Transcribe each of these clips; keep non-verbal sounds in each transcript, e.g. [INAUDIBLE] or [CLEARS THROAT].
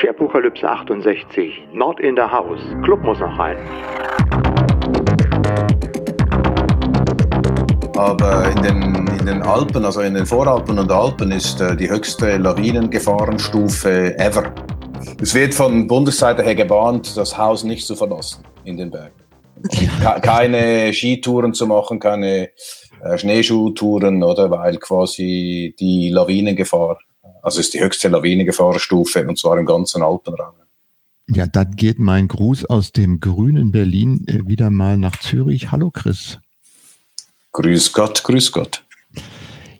Scherpokalypse 68, Not in the House. Club muss noch rein. Aber in den, in den Alpen, also in den Voralpen und Alpen, ist äh, die höchste Lawinengefahrenstufe ever. Es wird von Bundesseite her gewarnt, das Haus nicht zu verlassen in den Bergen. keine Skitouren zu machen, keine äh, Schneeschuhtouren, oder? Weil quasi die Lawinengefahr, also ist die höchste Lawinengefahrenstufe und zwar im ganzen Alpenraum. Ja, dann geht mein Gruß aus dem grünen Berlin äh, wieder mal nach Zürich. Hallo Chris. Grüß Gott, grüß Gott.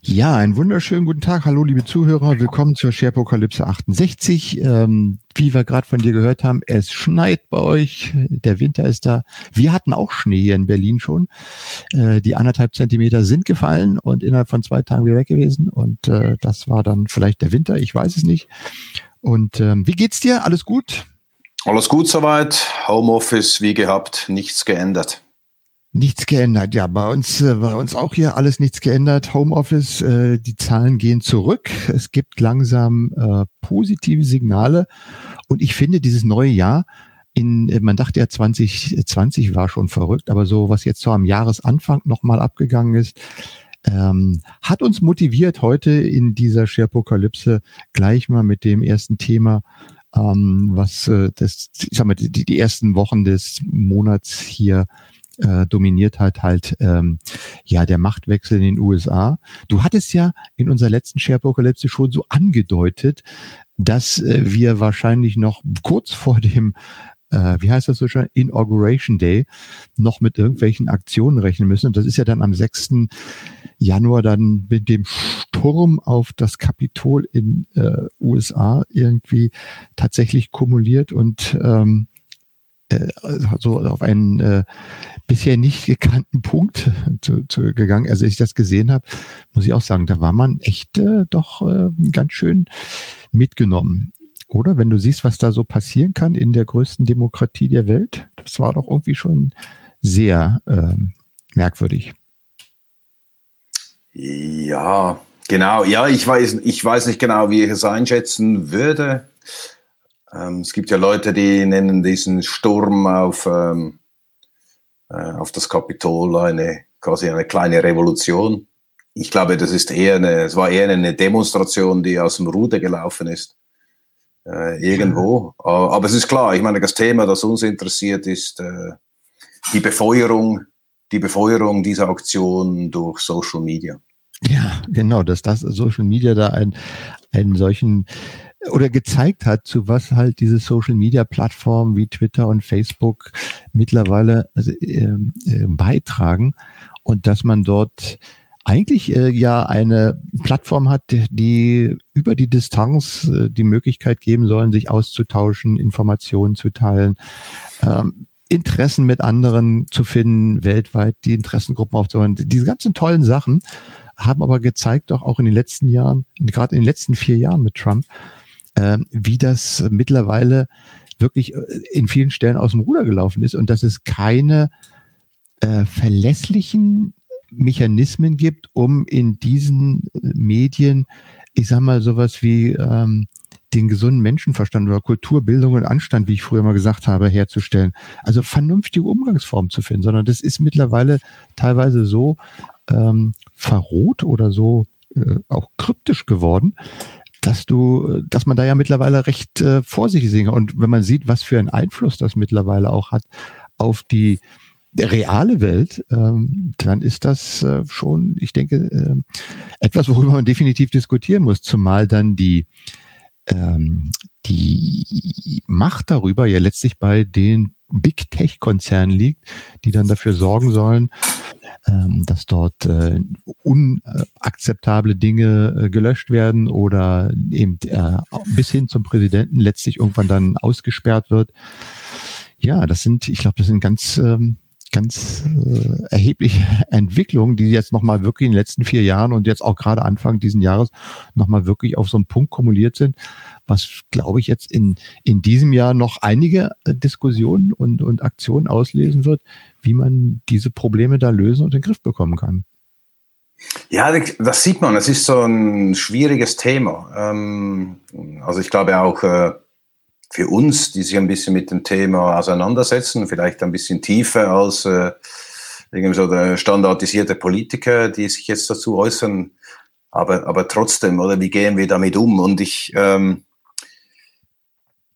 Ja, einen wunderschönen guten Tag. Hallo, liebe Zuhörer. Willkommen zur Sharepokalypse 68. Ähm, wie wir gerade von dir gehört haben, es schneit bei euch. Der Winter ist da. Wir hatten auch Schnee hier in Berlin schon. Äh, die anderthalb Zentimeter sind gefallen und innerhalb von zwei Tagen wieder weg gewesen. Und äh, das war dann vielleicht der Winter. Ich weiß es nicht. Und ähm, wie geht's dir? Alles gut? Alles gut soweit. Homeoffice wie gehabt, nichts geändert. Nichts geändert, ja, bei uns, äh, bei uns auch hier alles nichts geändert. Homeoffice, äh, die Zahlen gehen zurück. Es gibt langsam äh, positive Signale. Und ich finde, dieses neue Jahr, in, äh, man dachte ja 2020 war schon verrückt, aber so, was jetzt so am Jahresanfang nochmal abgegangen ist, ähm, hat uns motiviert, heute in dieser Sharepokalypse gleich mal mit dem ersten Thema ähm, was äh, das, ich sag mal, die, die ersten Wochen des Monats hier äh, dominiert hat halt ähm, ja der Machtwechsel in den USA. Du hattest ja in unserer letzten Sharepokalypse schon so angedeutet, dass äh, wir wahrscheinlich noch kurz vor dem äh, wie heißt das so schon, Inauguration Day, noch mit irgendwelchen Aktionen rechnen müssen. Und das ist ja dann am 6. Januar dann mit dem Sturm auf das Kapitol in äh, USA irgendwie tatsächlich kumuliert und ähm, äh, so auf einen äh, bisher nicht gekannten Punkt [LAUGHS] zu, zu gegangen. Also als ich das gesehen habe, muss ich auch sagen, da war man echt äh, doch äh, ganz schön mitgenommen. Oder wenn du siehst, was da so passieren kann in der größten Demokratie der Welt, das war doch irgendwie schon sehr äh, merkwürdig. Ja, genau. Ja, ich weiß, ich weiß nicht genau, wie ich es einschätzen würde. Ähm, es gibt ja Leute, die nennen diesen Sturm auf, ähm, äh, auf das Kapitol eine quasi eine kleine Revolution. Ich glaube, das ist eher eine, es war eher eine Demonstration, die aus dem Ruder gelaufen ist. Äh, irgendwo. Ja. Aber es ist klar, ich meine, das Thema, das uns interessiert, ist äh, die Befeuerung, die Befeuerung dieser Aktion durch Social Media. Ja, genau, dass das Social Media da ein, einen solchen oder gezeigt hat, zu was halt diese Social Media Plattformen wie Twitter und Facebook mittlerweile äh, äh, beitragen und dass man dort eigentlich äh, ja eine Plattform hat, die über die Distanz äh, die Möglichkeit geben sollen, sich auszutauschen, Informationen zu teilen, ähm, Interessen mit anderen zu finden, weltweit die Interessengruppen aufzubauen. Diese ganzen tollen Sachen haben aber gezeigt, auch, auch in den letzten Jahren, gerade in den letzten vier Jahren mit Trump, äh, wie das mittlerweile wirklich äh, in vielen Stellen aus dem Ruder gelaufen ist und dass es keine äh, verlässlichen Mechanismen gibt, um in diesen Medien, ich sag mal, sowas wie ähm, den gesunden Menschenverstand oder Kultur, Bildung und Anstand, wie ich früher mal gesagt habe, herzustellen. Also vernünftige Umgangsformen zu finden, sondern das ist mittlerweile teilweise so ähm, verroht oder so äh, auch kryptisch geworden, dass du, dass man da ja mittlerweile recht äh, vorsichtig singe. Und wenn man sieht, was für einen Einfluss das mittlerweile auch hat auf die reale Welt, ähm, dann ist das äh, schon, ich denke, äh, etwas, worüber man definitiv diskutieren muss, zumal dann die ähm, die Macht darüber ja letztlich bei den Big Tech-Konzernen liegt, die dann dafür sorgen sollen, ähm, dass dort äh, unakzeptable Dinge äh, gelöscht werden oder eben äh, bis hin zum Präsidenten letztlich irgendwann dann ausgesperrt wird. Ja, das sind, ich glaube, das sind ganz ähm, ganz äh, erhebliche [LAUGHS] Entwicklungen, die jetzt nochmal wirklich in den letzten vier Jahren und jetzt auch gerade Anfang diesen Jahres nochmal wirklich auf so einen Punkt kumuliert sind, was, glaube ich, jetzt in, in diesem Jahr noch einige äh, Diskussionen und, und Aktionen auslesen wird, wie man diese Probleme da lösen und in den Griff bekommen kann. Ja, das sieht man. Es ist so ein schwieriges Thema. Ähm, also ich glaube auch, äh, für uns, die sich ein bisschen mit dem Thema auseinandersetzen, vielleicht ein bisschen tiefer als äh, irgendwie so der standardisierte Politiker, die sich jetzt dazu äußern. Aber, aber trotzdem, oder wie gehen wir damit um? Und ich, ähm,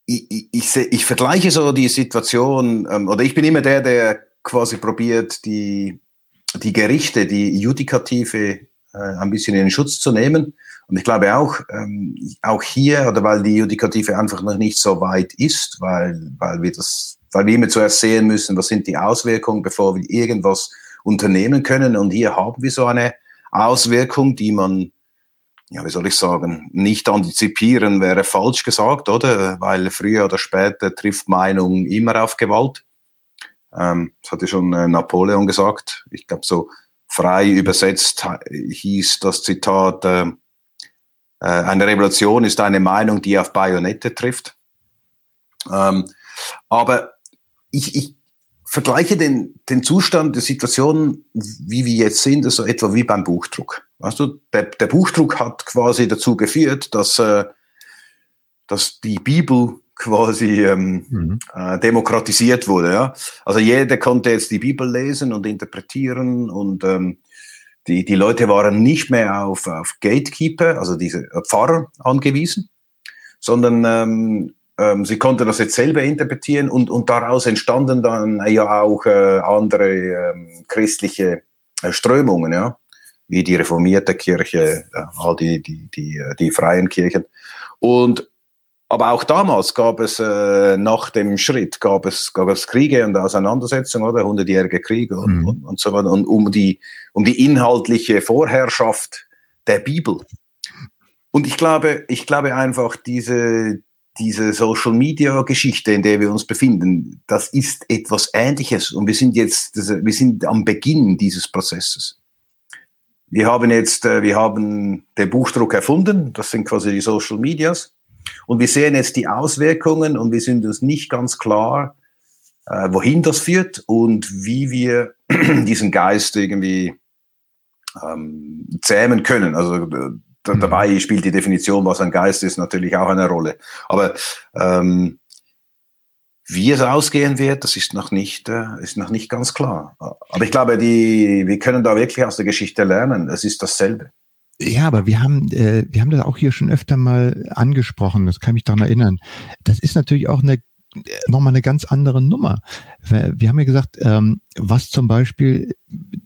ich, ich, ich, ich vergleiche so die Situation, ähm, oder ich bin immer der, der quasi probiert, die, die Gerichte, die Judikative äh, ein bisschen in den Schutz zu nehmen. Und ich glaube auch, ähm, auch hier, oder weil die Judikative einfach noch nicht so weit ist, weil, weil wir das, weil wir immer zuerst sehen müssen, was sind die Auswirkungen, bevor wir irgendwas unternehmen können. Und hier haben wir so eine Auswirkung, die man, ja, wie soll ich sagen, nicht antizipieren wäre falsch gesagt, oder? Weil früher oder später trifft Meinung immer auf Gewalt. Ähm, das hatte schon äh, Napoleon gesagt. Ich glaube, so frei übersetzt hieß das Zitat, äh, eine Revolution ist eine Meinung, die auf Bajonette trifft. Ähm, aber ich, ich vergleiche den, den Zustand der Situation, wie wir jetzt sind, also etwa wie beim Buchdruck. Weißt du, der, der Buchdruck hat quasi dazu geführt, dass, äh, dass die Bibel quasi ähm, mhm. äh, demokratisiert wurde. Ja? Also jeder konnte jetzt die Bibel lesen und interpretieren und ähm, die, die Leute waren nicht mehr auf, auf Gatekeeper, also diese Pfarrer angewiesen, sondern ähm, ähm, sie konnten das jetzt selber interpretieren und, und daraus entstanden dann ja auch äh, andere ähm, christliche äh, Strömungen, ja, wie die reformierte Kirche, äh, all die, die, die, äh, die freien Kirchen. Und aber auch damals gab es äh, nach dem Schritt gab es gab es Kriege und Auseinandersetzungen oder hundertjährige Kriege und, mhm. und, und, so weiter und um die um die inhaltliche Vorherrschaft der Bibel. Und ich glaube, ich glaube einfach diese diese Social Media Geschichte, in der wir uns befinden, das ist etwas Ähnliches und wir sind jetzt, wir sind am Beginn dieses Prozesses. Wir haben jetzt, äh, wir haben den Buchdruck erfunden, das sind quasi die Social Medias und wir sehen jetzt die Auswirkungen und wir sind uns nicht ganz klar, äh, wohin das führt und wie wir [CLEARS THROAT] diesen Geist irgendwie ähm, zähmen können. Also äh, mhm. dabei spielt die Definition, was ein Geist ist, natürlich auch eine Rolle. Aber ähm, wie es ausgehen wird, das ist noch nicht, äh, ist noch nicht ganz klar. Aber ich glaube, die, wir können da wirklich aus der Geschichte lernen. Es ist dasselbe. Ja, aber wir haben, äh, wir haben das auch hier schon öfter mal angesprochen, das kann mich daran erinnern. Das ist natürlich auch eine nochmal eine ganz andere Nummer. Wir haben ja gesagt, ähm, was zum Beispiel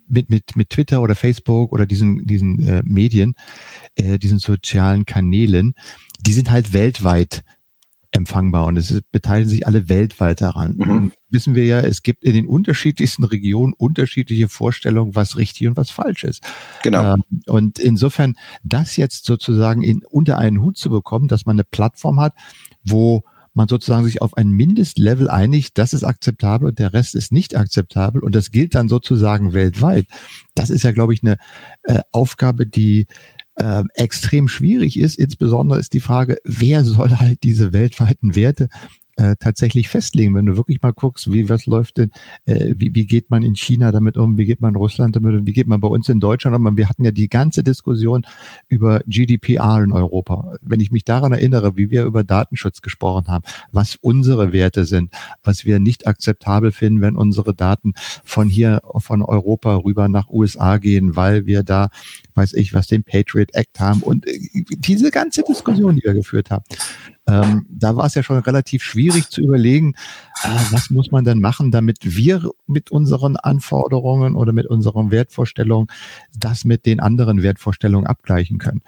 mit, mit, mit Twitter oder Facebook oder diesen, diesen äh, Medien, äh, diesen sozialen Kanälen, die sind halt weltweit empfangbar und es beteiligen sich alle weltweit daran. Mhm. Wissen wir ja, es gibt in den unterschiedlichsten Regionen unterschiedliche Vorstellungen, was richtig und was falsch ist. Genau. Ähm, und insofern das jetzt sozusagen in, unter einen Hut zu bekommen, dass man eine Plattform hat, wo man sozusagen sich auf ein Mindestlevel einigt, das ist akzeptabel und der Rest ist nicht akzeptabel und das gilt dann sozusagen weltweit. Das ist ja, glaube ich, eine äh, Aufgabe, die äh, extrem schwierig ist. Insbesondere ist die Frage, wer soll halt diese weltweiten Werte äh, tatsächlich festlegen. Wenn du wirklich mal guckst, wie was läuft denn, äh, wie, wie geht man in China damit um, wie geht man in Russland damit um, wie geht man bei uns in Deutschland um. Wir hatten ja die ganze Diskussion über GDPR in Europa. Wenn ich mich daran erinnere, wie wir über Datenschutz gesprochen haben, was unsere Werte sind, was wir nicht akzeptabel finden, wenn unsere Daten von hier, von Europa rüber nach USA gehen, weil wir da weiß ich, was den Patriot Act haben und äh, diese ganze Diskussion, die wir geführt haben. Ähm, da war es ja schon relativ schwierig zu überlegen, äh, was muss man denn machen, damit wir mit unseren Anforderungen oder mit unseren Wertvorstellungen das mit den anderen Wertvorstellungen abgleichen können.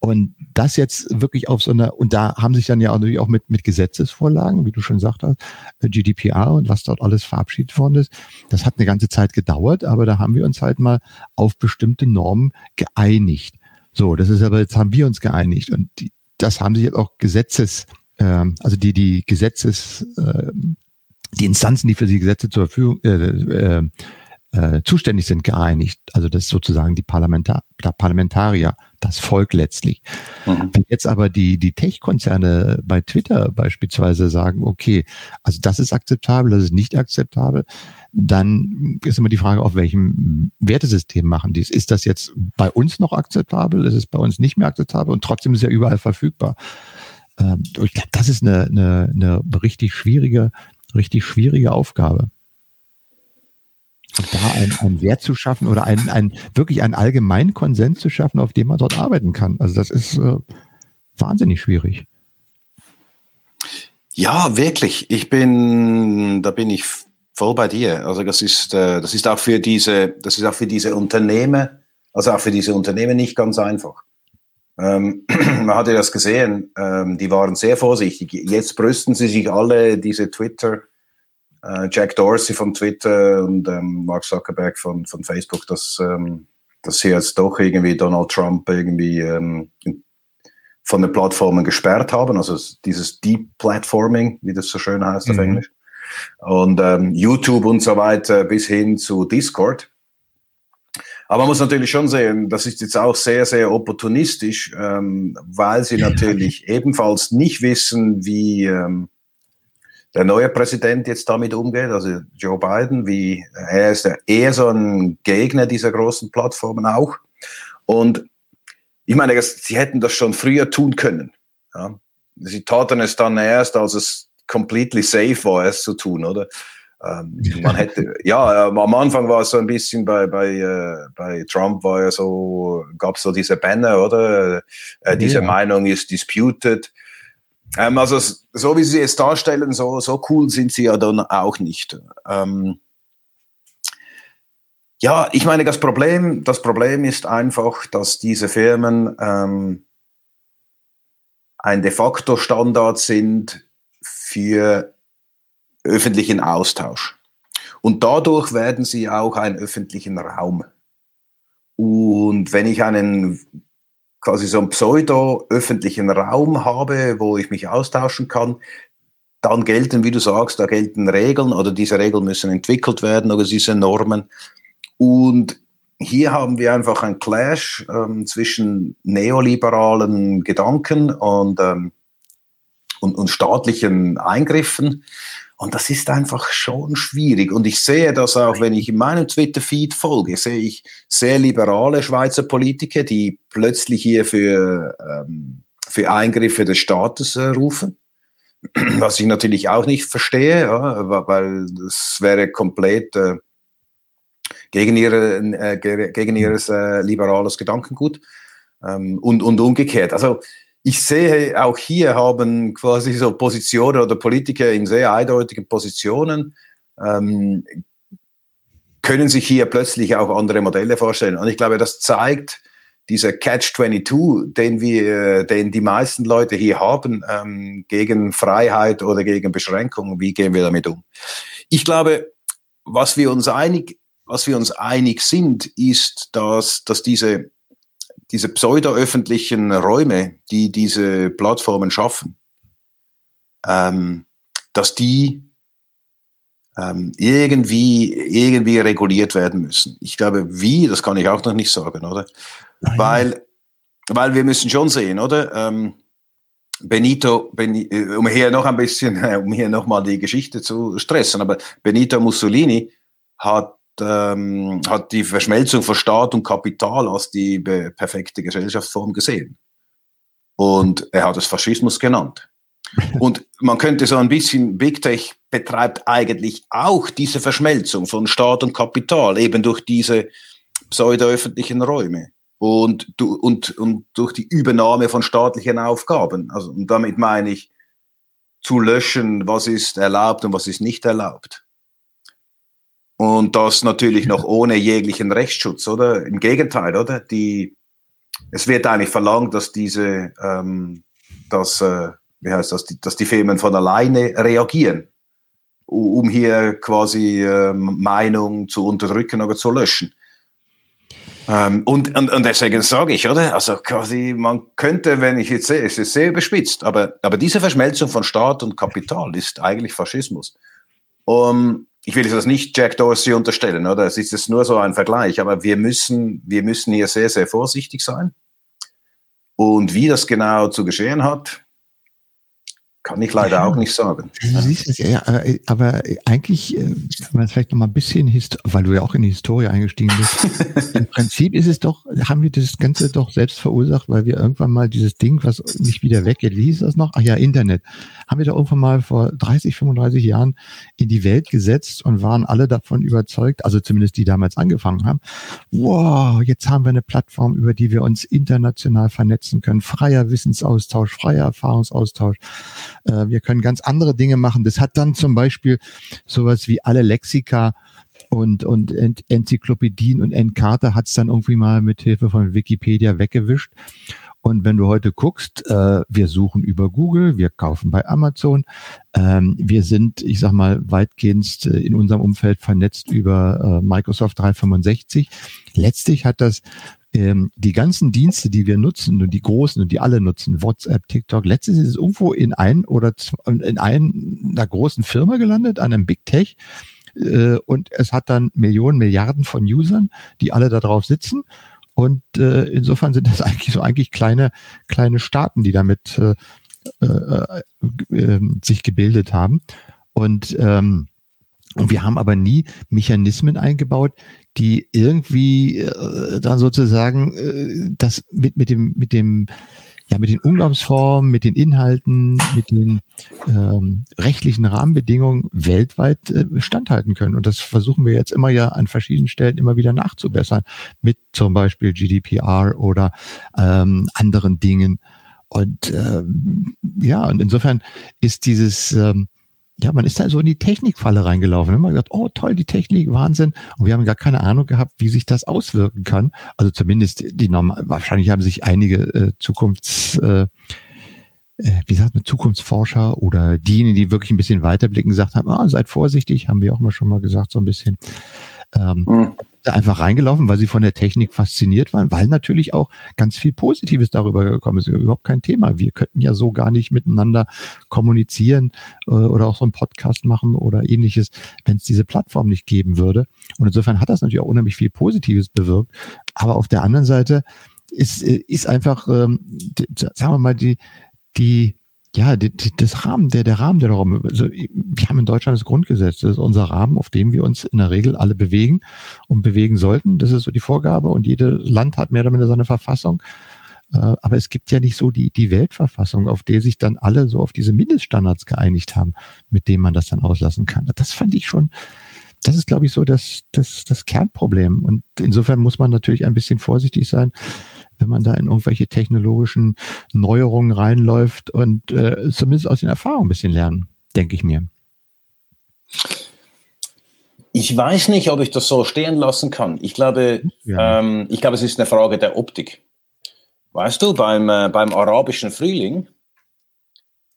Und das jetzt wirklich auf so einer, und da haben sich dann ja natürlich auch mit, mit Gesetzesvorlagen, wie du schon gesagt hast, äh, GDPR und was dort alles verabschiedet worden ist, das hat eine ganze Zeit gedauert, aber da haben wir uns halt mal auf bestimmte Normen geeinigt. So, das ist aber, jetzt haben wir uns geeinigt und die, das haben sich jetzt auch Gesetzes, äh, also die, die Gesetzes, äh, die Instanzen, die für die Gesetze zur Verfügung, äh, äh, äh, zuständig sind, geeinigt. Also das ist sozusagen die Parlamentar Parlamentarier, das Volk letztlich. Mhm. Wenn jetzt aber die, die Tech-Konzerne bei Twitter beispielsweise sagen, okay, also das ist akzeptabel, das ist nicht akzeptabel, dann ist immer die Frage, auf welchem Wertesystem machen die es. Ist das jetzt bei uns noch akzeptabel? Ist es bei uns nicht mehr akzeptabel? Und trotzdem ist ja überall verfügbar. Ähm, ich glaube, das ist eine, eine, eine richtig schwierige, richtig schwierige Aufgabe. Und da einen, einen Wert zu schaffen oder einen, einen, wirklich einen allgemeinen Konsens zu schaffen, auf dem man dort arbeiten kann. Also das ist äh, wahnsinnig schwierig. Ja, wirklich. Ich bin, da bin ich voll bei dir. Also das ist, äh, das ist auch für diese, das ist auch für diese Unternehmen, also auch für diese Unternehmen nicht ganz einfach. Ähm, [CLEARS THROAT] man hat ja das gesehen, ähm, die waren sehr vorsichtig. Jetzt brüsten sie sich alle diese Twitter, äh, Jack Dorsey von Twitter und ähm, Mark Zuckerberg von, von Facebook, dass, ähm, dass sie jetzt doch irgendwie Donald Trump irgendwie von den Plattformen gesperrt haben, also dieses Deep Platforming, wie das so schön heißt mhm. auf Englisch. Und ähm, YouTube und so weiter bis hin zu Discord. Aber man muss natürlich schon sehen, das ist jetzt auch sehr, sehr opportunistisch, ähm, weil sie natürlich ebenfalls nicht wissen, wie ähm, der neue Präsident jetzt damit umgeht, also Joe Biden, wie er ist ja eher so ein Gegner dieser großen Plattformen auch. Und ich meine, sie hätten das schon früher tun können. Ja. Sie taten es dann erst, als es completely safe war, es zu tun, oder? Ähm, man hätte, ja, äh, am Anfang war es so ein bisschen bei, bei, äh, bei Trump war ja so, gab es so diese Banner, oder? Äh, diese ja. Meinung ist disputed. Ähm, also, so wie sie es darstellen, so, so cool sind sie ja dann auch nicht. Ähm, ja, ich meine, das Problem, das Problem ist einfach, dass diese Firmen ähm, ein de facto Standard sind für öffentlichen Austausch. Und dadurch werden sie auch einen öffentlichen Raum. Und wenn ich einen quasi so einen pseudo-öffentlichen Raum habe, wo ich mich austauschen kann, dann gelten, wie du sagst, da gelten Regeln oder diese Regeln müssen entwickelt werden oder diese Normen. Und hier haben wir einfach einen Clash ähm, zwischen neoliberalen Gedanken und, ähm, und, und staatlichen Eingriffen. Und das ist einfach schon schwierig. Und ich sehe das auch, wenn ich in meinem Twitter-Feed folge, sehe ich sehr liberale Schweizer Politiker, die plötzlich hier für, ähm, für Eingriffe des Staates äh, rufen. [CLEARS THROAT] Was ich natürlich auch nicht verstehe, ja, weil das wäre komplett äh, gegen, ihre, äh, gegen ihres äh, liberales Gedankengut. Ähm, und, und umgekehrt. Also ich sehe auch hier haben quasi so Positionen oder Politiker in sehr eindeutigen Positionen ähm, können sich hier plötzlich auch andere Modelle vorstellen. Und ich glaube, das zeigt dieser Catch-22, den wir, den die meisten Leute hier haben, ähm, gegen Freiheit oder gegen Beschränkungen. Wie gehen wir damit um? Ich glaube, was wir uns einig, was wir uns einig sind, ist, dass, dass diese diese pseudo-öffentlichen Räume, die diese Plattformen schaffen, ähm, dass die ähm, irgendwie, irgendwie reguliert werden müssen. Ich glaube, wie, das kann ich auch noch nicht sagen, oder? Nein. Weil, weil wir müssen schon sehen, oder? Ähm, Benito, äh, um hier noch ein bisschen, [LAUGHS] um hier nochmal die Geschichte zu stressen, aber Benito Mussolini hat ähm, hat die Verschmelzung von Staat und Kapital als die perfekte Gesellschaftsform gesehen. Und er hat es Faschismus genannt. [LAUGHS] Und man könnte so ein bisschen, Big Tech betreibt eigentlich auch diese Verschmelzung von Staat und Kapital, eben durch diese pseudo-öffentlichen Räume und, und, und durch die Übernahme von staatlichen Aufgaben. Also, und damit meine ich, zu löschen, was ist erlaubt und was ist nicht erlaubt. Und das natürlich noch [LAUGHS] ohne jeglichen Rechtsschutz, oder? Im Gegenteil, oder? Die, es wird eigentlich verlangt, dass diese, ähm, dass, äh, wie heißt das, die, dass die Firmen von alleine reagieren, um hier quasi äh, Meinung zu unterdrücken oder zu löschen. Ähm, und, und, und deswegen sage ich, oder? Also quasi, man könnte, wenn ich jetzt sehe, es ist sehr überspitzt, aber, aber diese Verschmelzung von Staat und Kapital ist eigentlich Faschismus. Um, ich will das nicht Jack Dorsey unterstellen, oder? Es ist jetzt nur so ein Vergleich, aber wir müssen, wir müssen hier sehr, sehr vorsichtig sein. Und wie das genau zu geschehen hat, Kann ich leider auch nicht sagen. Du siehst es, ja, aber eigentlich, äh, wenn man vielleicht noch mal ein bisschen, weil du ja auch in die Historie eingestiegen bist, [LAUGHS] im Prinzip ist es doch, haben wir das Ganze doch selbst verursacht, weil wir irgendwann mal dieses Ding, was nicht wieder weggeht, wie hieß das noch? Ach ja, Internet. Haben wir da irgendwann mal vor 30, 35 Jahren in die Welt gesetzt und waren alle davon überzeugt, also zumindest die damals angefangen haben, wow, jetzt haben wir eine Plattform, über die wir uns international vernetzen können, freier Wissensaustausch, freier Erfahrungsaustausch äh, wir können ganz andere Dinge machen. Das hat dann zum Beispiel sowas wie alle Lexika und, und Enzyklopädien und Encarta hat es dann irgendwie mal mit Hilfe von Wikipedia weggewischt. Und wenn du heute guckst, äh, wir suchen über Google, wir kaufen bei Amazon, ähm, wir sind, ich sag mal, weitgehend äh, in unserem Umfeld vernetzt über äh, Microsoft 365. Letztlich hat das ähm, die ganzen Dienste, die wir nutzen und die großen und die alle nutzen, WhatsApp, TikTok, letztens ist es irgendwo in ein oder in einer großen Firma gelandet, einem Big Tech. Äh, und es hat dann Millionen, Milliarden von Usern, die alle da drauf sitzen. Und äh, insofern sind das [LAUGHS] eigentlich so eigentlich kleine, kleine Staaten, die damit äh, äh, äh, sich gebildet haben. Und ähm, und wir haben aber nie Mechanismen eingebaut, die irgendwie äh, dann sozusagen äh, das mit, mit dem, mit dem, ja, mit den Umgangsformen, mit den Inhalten, mit den ähm, rechtlichen Rahmenbedingungen weltweit äh, standhalten können. Und das versuchen wir jetzt immer ja an verschiedenen Stellen immer wieder nachzubessern, mit zum Beispiel GDPR oder ähm, anderen Dingen. Und ähm, ja, und insofern ist dieses ähm, ja, man ist da so in die Technikfalle reingelaufen. Man hat gesagt, oh toll, die Technik, Wahnsinn. Und wir haben gar keine Ahnung gehabt, wie sich das auswirken kann. Also zumindest die normal, wahrscheinlich haben sich einige äh, Zukunfts, äh, äh, wie sagt man, Zukunftsforscher oder diejenigen, die wirklich ein bisschen weiterblicken, gesagt haben, ah, seid vorsichtig, haben wir auch mal schon mal gesagt, so ein bisschen. Ähm, mhm da einfach reingelaufen, weil sie von der Technik fasziniert waren, weil natürlich auch ganz viel Positives darüber gekommen ist. Überhaupt kein Thema. Wir könnten ja so gar nicht miteinander kommunizieren äh, oder auch so einen Podcast machen oder ähnliches, wenn es diese Plattform nicht geben würde. Und insofern hat das natürlich auch unheimlich viel Positives bewirkt. Aber auf der anderen Seite ist, äh, ist einfach, ähm, sagen wir mal, die, die ja, die, die, das Rahmen, der, der Rahmen, der darum, also wir haben in Deutschland das Grundgesetz, das ist unser Rahmen, auf dem wir uns in der Regel alle bewegen und bewegen sollten. Das ist so die Vorgabe und jedes Land hat mehr oder weniger seine Verfassung. Äh, aber es gibt ja nicht so die, die Weltverfassung, auf der sich dann alle so auf diese Mindeststandards geeinigt haben, mit denen man das dann auslassen kann. Das fand ich schon, das ist, glaube ich, so das, das, das Kernproblem. Und insofern muss man natürlich ein bisschen vorsichtig sein, wenn man da in irgendwelche technologischen Neuerungen reinläuft und äh, zumindest aus den Erfahrungen ein bisschen lernen, denke ich mir. Ich weiß nicht, ob ich das so stehen lassen kann. Ich glaube, ja. ähm, ich glaube, es ist eine Frage der Optik. Weißt du, beim, äh, beim arabischen Frühling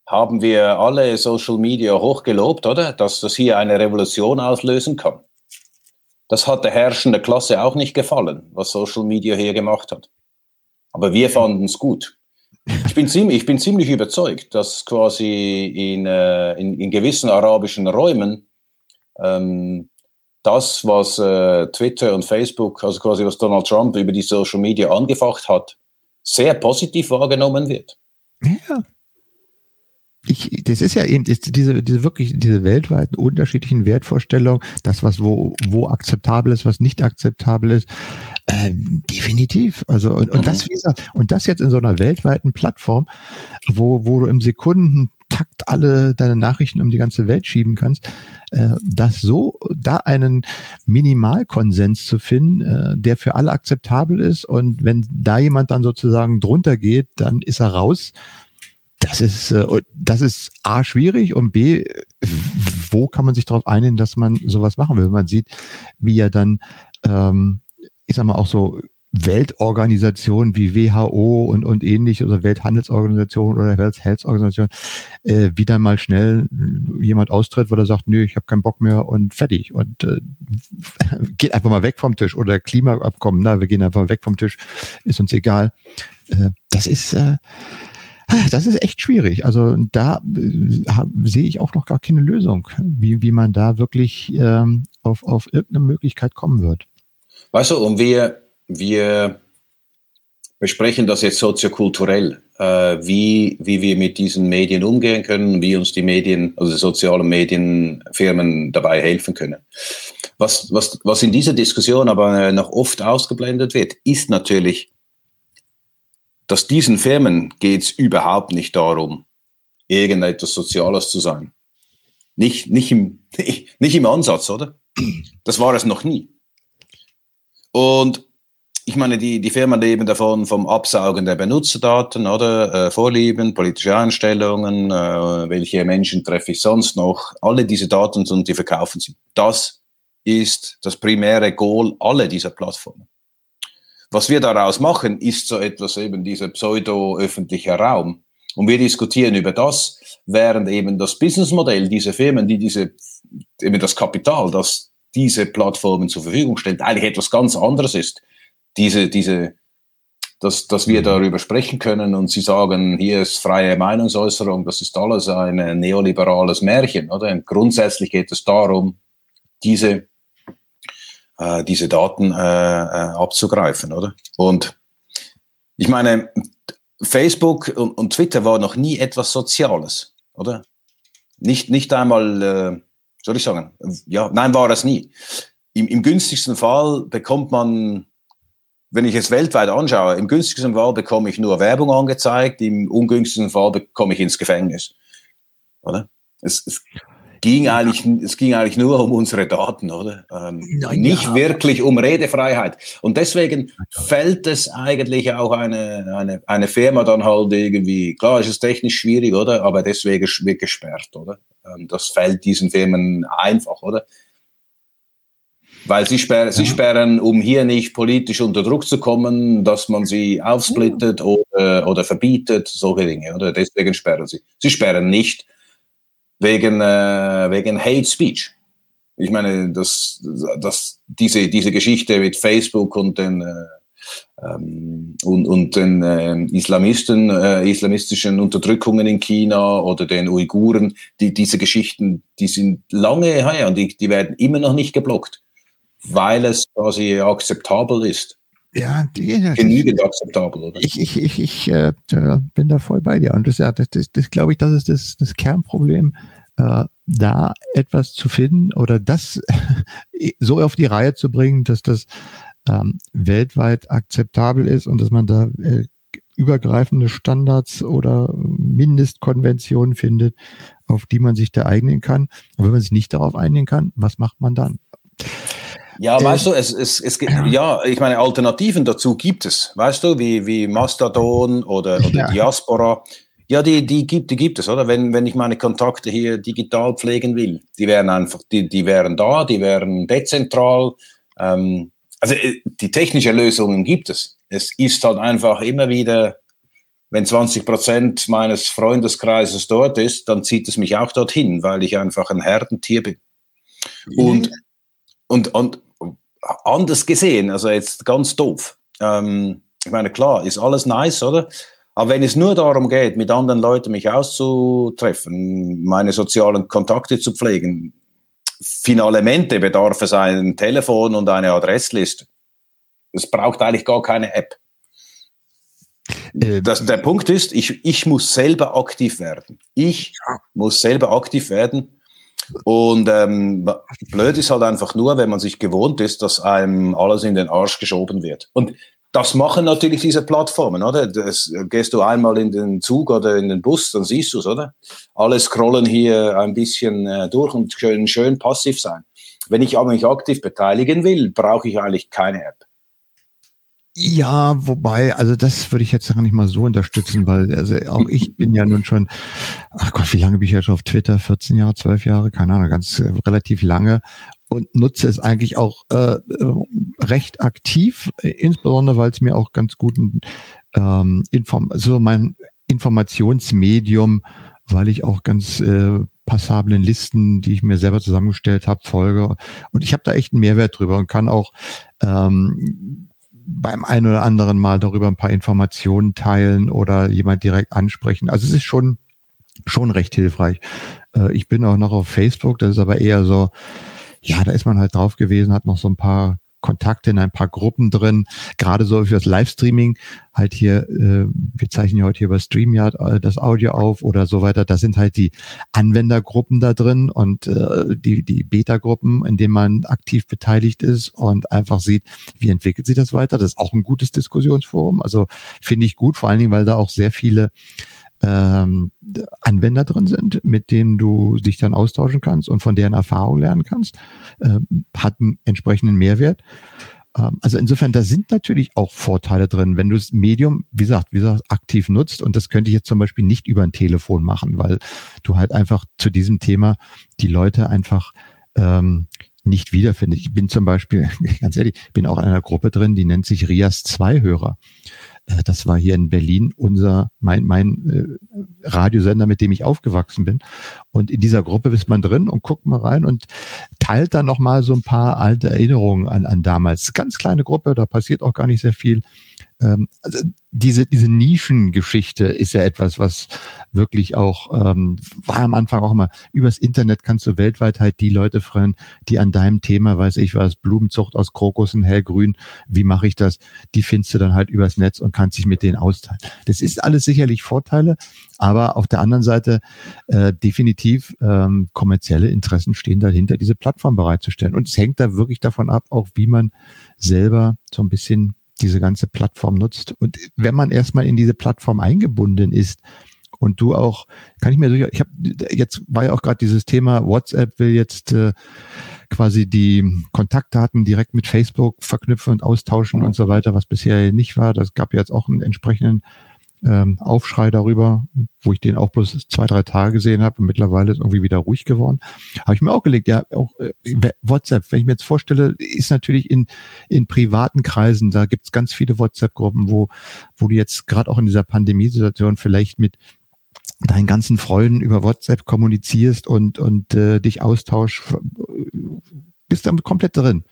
haben wir alle Social Media hochgelobt, oder? Dass das hier eine Revolution auslösen kann. Das hat der herrschenden Klasse auch nicht gefallen, was Social Media hier gemacht hat. Aber wir fanden es gut. Ich bin, ziemlich, ich bin ziemlich überzeugt, dass quasi in, äh, in, in gewissen arabischen Räumen ähm, das, was äh, Twitter und Facebook, also quasi was Donald Trump über die Social Media angefacht hat, sehr positiv wahrgenommen wird. Ja, ich, das ist ja eben ist diese, diese wirklich diese weltweiten unterschiedlichen Wertvorstellungen, das was wo wo akzeptabel ist, was nicht akzeptabel ist, äh, definitiv. Also und, und das mhm. wie gesagt, und das jetzt in so einer weltweiten Plattform, wo wo du im Sekundentakt alle deine Nachrichten um die ganze Welt schieben kannst, äh, das so da einen Minimalkonsens zu finden, äh, der für alle akzeptabel ist und wenn da jemand dann sozusagen drunter geht, dann ist er raus das ist, äh, das ist A, schwierig und B, wo kann man sich darauf einigen, dass man sowas machen will? Man sieht, wie ja dann, ähm, ich sag mal, auch so Weltorganisationen wie WHO und, und ähnlich oder Welthandelsorganisation oder World Health Organisation äh, wieder mal schnell jemand austritt, wo er sagt, nö, ich habe keinen Bock mehr und fertig und äh, [LAUGHS] geht einfach mal weg vom Tisch oder Klimaabkommen, na, wir gehen einfach weg vom Tisch, ist uns egal. Äh, das ist äh, das ist echt schwierig. Also da äh, sehe ich auch noch gar keine Lösung, wie, wie man da wirklich ähm, auf, auf irgendeine Möglichkeit kommen wird. Weißt du, und wir, wir, besprechen das jetzt soziokulturell, äh, wie, wie wir mit diesen Medien umgehen können, wie uns die Medien, also die sozialen Medienfirmen dabei helfen können. Was, was, was in dieser Diskussion aber noch oft ausgeblendet wird, ist natürlich, dass diesen Firmen geht es überhaupt nicht darum, irgendetwas Soziales zu sein. Nicht, nicht, im, [LAUGHS] nicht im Ansatz, oder? Das war es noch nie. Und ich meine, die, die Firmen leben davon vom Absaugen der Benutzerdaten, oder? Äh, Vorlieben, politische Einstellungen, äh, welche Menschen treffe ich sonst noch? Alle diese Daten und die verkaufen sie. Das ist das primäre Goal aller dieser Plattformen. Was wir daraus machen, ist so etwas eben dieser pseudo-öffentliche Raum. Und wir diskutieren über das, während eben das Businessmodell dieser Firmen, die diese, eben das Kapital, das diese Plattformen zur Verfügung stellt, eigentlich etwas ganz anderes ist. Diese, diese, dass, dass wir darüber sprechen können und sie sagen, hier ist freie Meinungsäußerung, das ist alles ein neoliberales Märchen, oder? Und grundsätzlich geht es darum, diese äh, diese Daten äh, äh, abzugreifen, oder? Und ich meine, Facebook und, und, Twitter war noch nie etwas Soziales, oder? Nicht, nicht einmal, äh, soll ich sagen, ja, nein, war es nie. Im, Im günstigsten Fall bekommt man, wenn ich es weltweit anschaue, im günstigsten Fall bekomme ich nur Werbung angezeigt, im ungünstigsten Fall bekomme ich ins Gefängnis, oder? Es, es ging eigentlich, es ging eigentlich nur um unsere Daten, oder? Ähm, ja, nicht ja. wirklich um Redefreiheit. Und deswegen fällt es eigentlich auch eine, eine, eine Firma dann halt irgendwie, klar, es ist technisch schwierig, oder? Aber deswegen wird gesperrt, oder? Ähm, das fällt diesen Firmen einfach, oder? Weil sie sperren, ja. sie sperren, um hier nicht politisch unter Druck zu kommen, dass man sie aufsplittet oder, oder verbietet, solche Dinge, oder? Deswegen sperren sie. Sie sperren nicht, wegen, äh, wegen Hate Speech. Ich meine, das, das, diese, diese Geschichte mit Facebook und den, äh, ähm, und, und den äh, Islamisten, äh, islamistischen Unterdrückungen in China oder den Uiguren, die, diese Geschichten, die sind lange her und die, die werden immer noch nicht geblockt, weil es quasi akzeptabel ist. Ja, die, genügend akzeptabel, oder? Ich, ich, ich, ich äh, bin da voll bei dir. Und das, ja, das, das, das glaube ich, das ist das, das Kernproblem, äh, da etwas zu finden oder das [LAUGHS] so auf die Reihe zu bringen, dass das ähm, weltweit akzeptabel ist und dass man da äh, übergreifende Standards oder Mindestkonventionen findet, auf die man sich da einigen kann. Und wenn man sich nicht darauf einigen kann, was macht man dann? Ja, äh, weißt du, es, es, es gibt, ja, ich meine, Alternativen dazu gibt es, weißt du, wie, wie Mastodon oder, oder ja. Diaspora. Ja, die, die, gibt, die gibt es, oder? Wenn, wenn ich meine Kontakte hier digital pflegen will, die wären einfach, die, die wären da, die wären dezentral. Ähm, also äh, die technische Lösungen gibt es. Es ist halt einfach immer wieder, wenn 20 Prozent meines Freundeskreises dort ist, dann zieht es mich auch dorthin, weil ich einfach ein Herdentier bin. Und, und, und anders gesehen, also jetzt ganz doof. Ähm, ich meine, klar, ist alles nice, oder? Aber wenn es nur darum geht, mit anderen Leuten mich auszutreffen, meine sozialen Kontakte zu pflegen, Finalemente bedarf es ein Telefon und eine Adressliste. Es braucht eigentlich gar keine App. Äh, das, der Punkt ist, ich, ich muss selber aktiv werden. Ich muss selber aktiv werden und ähm, blöd ist halt einfach nur, wenn man sich gewohnt ist, dass einem alles in den Arsch geschoben wird. Und das machen natürlich diese Plattformen, oder? Das, gehst du einmal in den Zug oder in den Bus, dann siehst du es, oder? Alle scrollen hier ein bisschen äh, durch und können schön passiv sein. Wenn ich aber mich aktiv beteiligen will, brauche ich eigentlich keine App. Ja, wobei, also das würde ich jetzt gar nicht mal so unterstützen, weil also auch ich bin ja nun schon, ach Gott, wie lange bin ich jetzt auf Twitter? 14 Jahre, 12 Jahre, keine Ahnung, ganz äh, relativ lange und nutze es eigentlich auch äh, recht aktiv, insbesondere weil es mir auch ganz guten ähm, Inform also mein Informationsmedium, weil ich auch ganz äh, passablen Listen, die ich mir selber zusammengestellt habe, folge. Und ich habe da echt einen Mehrwert drüber und kann auch ähm, beim einen oder anderen Mal darüber ein paar Informationen teilen oder jemand direkt ansprechen. Also es ist schon, schon recht hilfreich. Äh, ich bin auch noch auf Facebook, das ist aber eher so, ja, da ist man halt drauf gewesen, hat noch so ein paar Kontakte in ein paar Gruppen drin, gerade so für das Livestreaming, halt hier, äh, wir zeichnen ja heute hier über StreamYard äh, das Audio auf oder so weiter, da sind halt die Anwendergruppen da drin und äh, die, die Beta-Gruppen, in denen man aktiv beteiligt ist und einfach sieht, wie entwickelt sich das weiter. Das ist auch ein gutes Diskussionsforum, also finde ich gut, vor allen Dingen, weil da auch sehr viele ähm, Anwender drin sind, mit denen du dich dann austauschen kannst und von deren Erfahrung lernen kannst, ähm, hat einen entsprechenden Mehrwert. Ähm, also insofern, da sind natürlich auch Vorteile drin, wenn du das Medium, wie gesagt, wie gesagt, aktiv nutzt. Und das könnte ich jetzt zum Beispiel nicht über ein Telefon machen, weil du halt einfach zu diesem Thema die Leute einfach ähm, nicht wiederfindest. Ich bin zum Beispiel, [LAUGHS] ganz ehrlich, bin auch in einer Gruppe drin, die nennt sich Rias 2 Hörer. Äh, das war hier in Berlin unser, mein, mein äh, Radiosender, mit dem ich aufgewachsen bin. Und in dieser Gruppe ist man drin und guckt mal rein und teilt dann nochmal so ein paar alte Erinnerungen an, an damals. Ganz kleine Gruppe, da passiert auch gar nicht sehr viel. Ähm, also diese, diese Nischengeschichte ist ja etwas, was wirklich auch, ähm, war am Anfang auch immer, übers Internet kannst du weltweit halt die Leute freuen, die an deinem Thema, weiß ich was, Blumenzucht aus Krokussen, hellgrün, wie mache ich das? Die findest du dann halt übers Netz und kannst dich mit denen austeilen. Das ist alles sicherlich Vorteile, aber auf der anderen Seite äh, definitiv ähm, kommerzielle Interessen stehen dahinter, diese Plattform bereitzustellen. Und es hängt da wirklich davon ab, auch wie man selber so ein bisschen diese ganze Plattform nutzt. Und wenn man erstmal in diese Plattform eingebunden ist und du auch, kann ich mir sicher, ich habe jetzt war ja auch gerade dieses Thema, WhatsApp will jetzt äh, quasi die Kontaktdaten direkt mit Facebook verknüpfen und austauschen und so weiter, was bisher nicht war. Das gab jetzt auch einen entsprechenden ähm, Aufschrei darüber, wo ich den auch bloß zwei, drei Tage gesehen habe und mittlerweile ist irgendwie wieder ruhig geworden. Habe ich mir auch gelegt, ja, auch äh, WhatsApp, wenn ich mir jetzt vorstelle, ist natürlich in, in privaten Kreisen, da gibt's ganz viele WhatsApp-Gruppen, wo, wo du jetzt gerade auch in dieser Pandemiesituation vielleicht mit deinen ganzen Freunden über WhatsApp kommunizierst und, und äh, dich austauschst, bist damit komplett drin.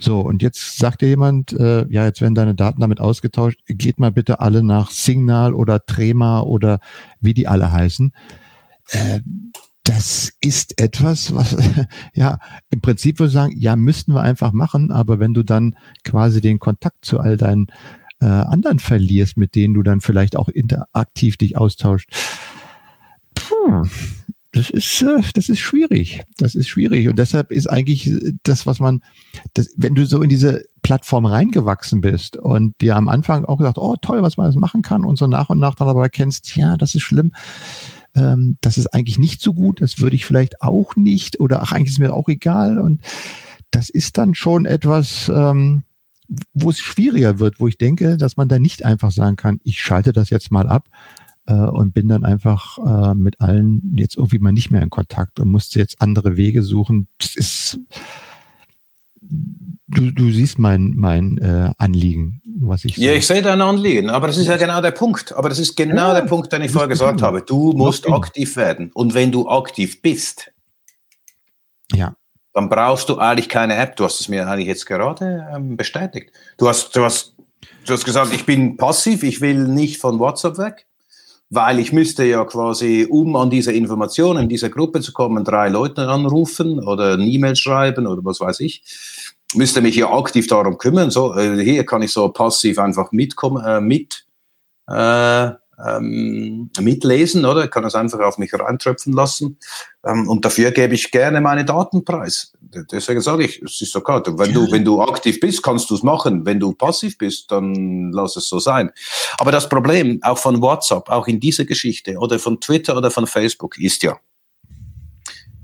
So, und jetzt sagt dir jemand, äh, ja, jetzt werden deine Daten damit ausgetauscht, geht mal bitte alle nach Signal oder Trema oder wie die alle heißen. Äh, das ist etwas, was, [LAUGHS] ja, im Prinzip würde ich sagen, ja, müssten wir einfach machen, aber wenn du dann quasi den Kontakt zu all deinen äh, anderen verlierst, mit denen du dann vielleicht auch interaktiv dich austauscht, puh, das ist, äh, das ist schwierig. Das ist schwierig. Und deshalb ist eigentlich das, was man, das, wenn du so in diese Plattform reingewachsen bist und dir am Anfang auch gesagt, oh toll, was man das machen kann und so nach und nach dann aber erkennst, ja, das ist schlimm. Ähm, das ist eigentlich nicht so gut. Das würde ich vielleicht auch nicht oder ach, eigentlich ist mir auch egal. Und das ist dann schon etwas, ähm, wo es schwieriger wird, wo ich denke, dass man da nicht einfach sagen kann, ich schalte das jetzt mal ab, äh, und bin dann einfach äh, mit allen jetzt irgendwie mal nicht mehr in Kontakt und musste jetzt andere Wege suchen. Das ist Du, du siehst mein, mein äh, Anliegen, was ich Ja, ich sehe dein Anliegen, aber das ist ja genau der Punkt. Aber das ist genau ja, der Punkt, den ich vorher gesagt habe. Du musst aktiv werden. Und wenn du aktiv bist, ja. dann brauchst du eigentlich keine App. Du hast es mir eigentlich jetzt gerade ähm, bestätigt. Du hast, du, hast, du hast gesagt, ich bin passiv, ich will nicht von WhatsApp weg weil ich müsste ja quasi, um an diese Informationen in dieser Gruppe zu kommen, drei Leute anrufen oder eine E-Mail schreiben oder was weiß ich, müsste mich ja aktiv darum kümmern. So, äh, hier kann ich so passiv einfach mitkommen, äh, mit, äh, ähm, mitlesen, oder? Ich kann es einfach auf mich reintröpfen lassen. Ähm, und dafür gebe ich gerne meine Daten preis. Deswegen sage ich, es ist okay. Wenn du, wenn du aktiv bist, kannst du es machen. Wenn du passiv bist, dann lass es so sein. Aber das Problem auch von WhatsApp, auch in dieser Geschichte oder von Twitter oder von Facebook ist ja,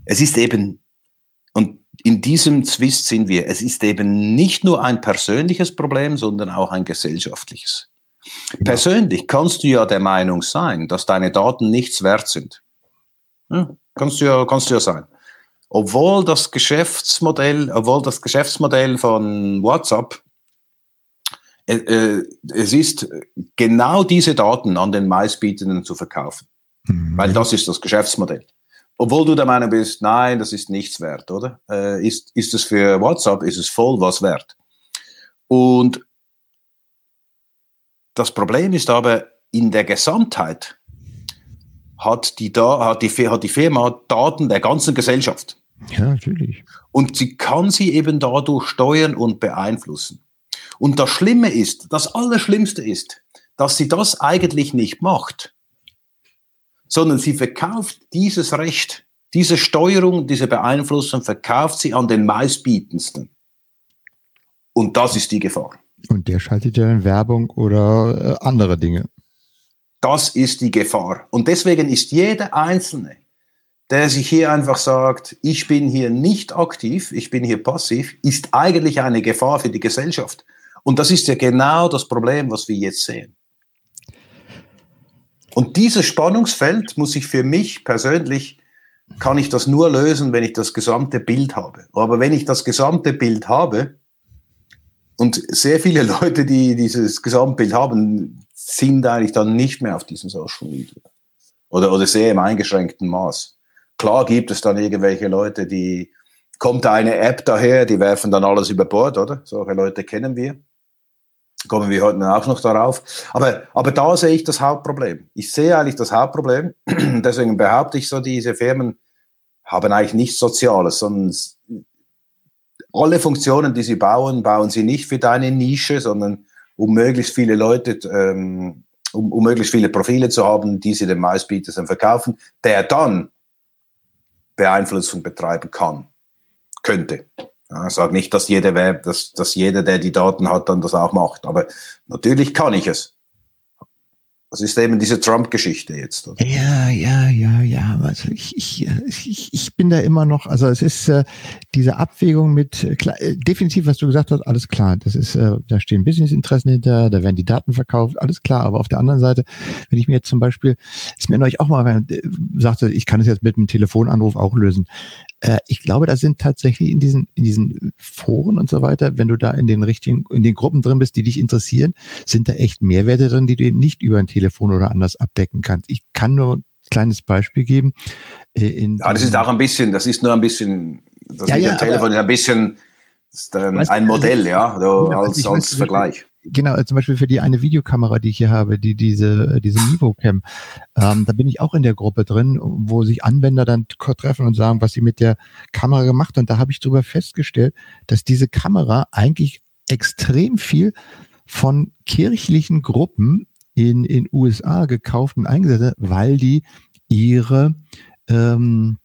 es ist eben, und in diesem Zwist sind wir, es ist eben nicht nur ein persönliches Problem, sondern auch ein gesellschaftliches. Persönlich kannst du ja der Meinung sein, dass deine Daten nichts wert sind. Ja, kannst du ja, kannst du ja sein. Obwohl das Geschäftsmodell, obwohl das Geschäftsmodell von WhatsApp äh, äh, es ist genau diese Daten an den Meistbietenden zu verkaufen. Mhm. Weil das ist das Geschäftsmodell. Obwohl du der Meinung bist, nein, das ist nichts wert, oder? Äh, ist, ist es für WhatsApp, ist es voll was wert. Und das Problem ist aber, in der Gesamtheit hat die, da, hat die, hat die Firma Daten der ganzen Gesellschaft. Ja, natürlich. Und sie kann sie eben dadurch steuern und beeinflussen. Und das Schlimme ist, das Allerschlimmste ist, dass sie das eigentlich nicht macht, sondern sie verkauft dieses Recht, diese Steuerung, diese Beeinflussung, verkauft sie an den meistbietendsten. Und das ist die Gefahr. Und der schaltet ja in Werbung oder äh, andere Dinge. Das ist die Gefahr. Und deswegen ist jeder Einzelne, der sich hier einfach sagt, ich bin hier nicht aktiv, ich bin hier passiv, ist eigentlich eine Gefahr für die Gesellschaft. Und das ist ja genau das Problem, was wir jetzt sehen. Und dieses Spannungsfeld muss ich für mich persönlich, kann ich das nur lösen, wenn ich das gesamte Bild habe. Aber wenn ich das gesamte Bild habe, und sehr viele [LAUGHS] Leute, die dieses Gesamtbild haben, sind eigentlich dann nicht mehr auf diesem Social Media. Oder, oder sehr im eingeschränkten Maß. Klar gibt es dann irgendwelche Leute, die, kommt eine App daher, die werfen dann alles über Bord, oder? Solche Leute kennen wir kommen wir heute auch noch darauf. Aber, aber da sehe ich das Hauptproblem. Ich sehe eigentlich das Hauptproblem. [CLEARS THROAT] Deswegen behaupte ich so, diese Firmen haben eigentlich nichts Soziales, sondern alle Funktionen, die sie bauen, bauen sie nicht für deine Nische, sondern um möglichst viele Leute, ähm, um, um möglichst viele Profile zu haben, die sie den meistbietenden verkaufen, der dann Beeinflussung betreiben kann, könnte. Ja, ich sage nicht, dass jeder, dass, dass jeder, der die Daten hat, dann das auch macht. Aber natürlich kann ich es. Das ist eben diese Trump-Geschichte jetzt. Oder? Ja, ja, ja, ja. Also ich, ich, ich, ich bin da immer noch, also es ist äh, diese Abwägung mit, äh, klar, äh, definitiv, was du gesagt hast, alles klar. Das ist, äh, da stehen Businessinteressen hinter, da werden die Daten verkauft, alles klar. Aber auf der anderen Seite, wenn ich mir jetzt zum Beispiel, ist mir neulich auch mal äh, sagte, ich kann es jetzt mit einem Telefonanruf auch lösen. Äh, ich glaube, da sind tatsächlich in diesen, in diesen Foren und so weiter, wenn du da in den richtigen, in den Gruppen drin bist, die dich interessieren, sind da echt Mehrwerte drin, die du eben nicht über ein Telefon oder anders abdecken kannst. Ich kann nur ein kleines Beispiel geben. Äh, in ja, das ist auch ein bisschen, das ist nur ein bisschen, das ja, mit ja, dem Telefon ist ein bisschen ist, ähm, ein Modell, ja, so, als, als Vergleich genau, zum Beispiel für die eine Videokamera, die ich hier habe, die diese diese Nivo-Cam, ähm, da bin ich auch in der Gruppe drin, wo sich Anwender dann treffen und sagen, was sie mit der Kamera gemacht. Und da habe ich darüber festgestellt, dass diese Kamera eigentlich extrem viel von kirchlichen Gruppen in in USA gekauft und eingesetzt weil die ihre ähm,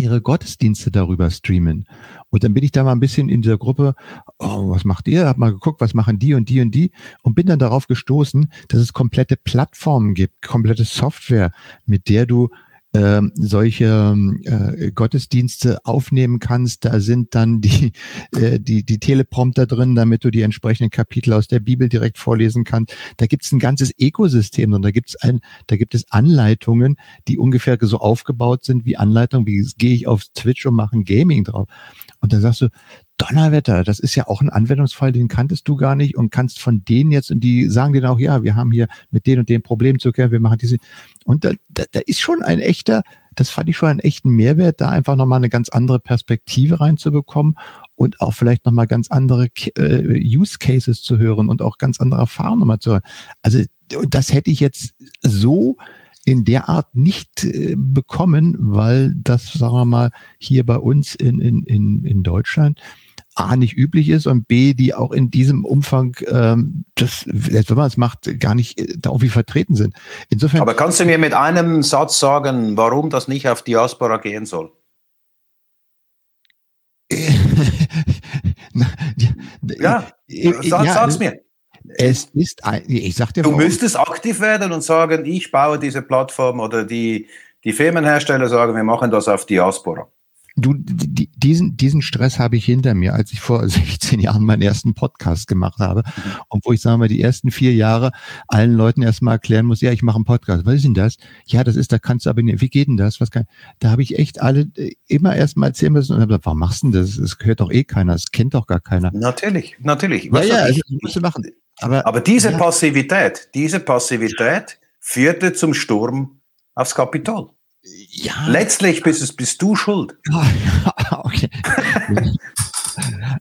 ihre Gottesdienste darüber streamen. Und dann bin ich da mal ein bisschen in dieser Gruppe, oh, was macht ihr? Hab mal geguckt, was machen die und die und die und bin dann darauf gestoßen, dass es komplette Plattformen gibt, komplette Software, mit der du ähm, solche äh, Gottesdienste aufnehmen kannst. Da sind dann die, äh, die, die Teleprompter drin, damit du die entsprechenden Kapitel aus der Bibel direkt vorlesen kannst. Da gibt es ein ganzes Ökosystem und da gibt es ein, da gibt es Anleitungen, die ungefähr so aufgebaut sind wie Anleitungen, wie gehe ich auf Twitch und mache ein Gaming drauf. Und dann sagst du, Donnerwetter, das ist ja auch ein Anwendungsfall, den kanntest du gar nicht und kannst von denen jetzt, und die sagen dir auch, ja, wir haben hier mit den und den Problemen zu kämpfen, wir machen diese. Und da, da, da ist schon ein echter, das fand ich schon einen echten Mehrwert, da einfach nochmal eine ganz andere Perspektive reinzubekommen und auch vielleicht nochmal ganz andere äh, Use Cases zu hören und auch ganz andere Erfahrungen nochmal zu hören. Also das hätte ich jetzt so in der Art nicht äh, bekommen, weil das, sagen wir mal, hier bei uns in, in, in, in Deutschland A nicht üblich ist und B, die auch in diesem Umfang, ähm, das, selbst wenn man es macht, gar nicht äh, da irgendwie vertreten sind. Insofern. Aber kannst du mir mit einem Satz sagen, warum das nicht auf Diaspora gehen soll? [LAUGHS] ja, äh, sag, ja, sag's mir. Es ist, ein, ich sag dir, du müsstest aktiv werden und sagen, ich baue diese Plattform oder die, die Firmenhersteller sagen, wir machen das auf Diaspora. Du, die, diesen, diesen Stress habe ich hinter mir, als ich vor [LAUGHS] 16 Jahren meinen ersten Podcast gemacht habe. Und wo ich sage mal, die ersten vier Jahre allen Leuten erstmal erklären muss, ja, ich mache einen Podcast. Was ist denn das? Ja, das ist, da kannst du aber nicht, wie geht denn das? Was kann, da habe ich echt alle äh, immer erstmal erzählen müssen und habe gesagt, warum machst du denn das? Das gehört doch eh keiner, das kennt doch gar keiner. Natürlich, natürlich. Ja, ja, also, musst du machen. Aber, aber diese ja. Passivität, diese Passivität führte zum Sturm aufs Kapitol. Ja. Letztlich bist, es, bist du schuld. [LAUGHS] okay.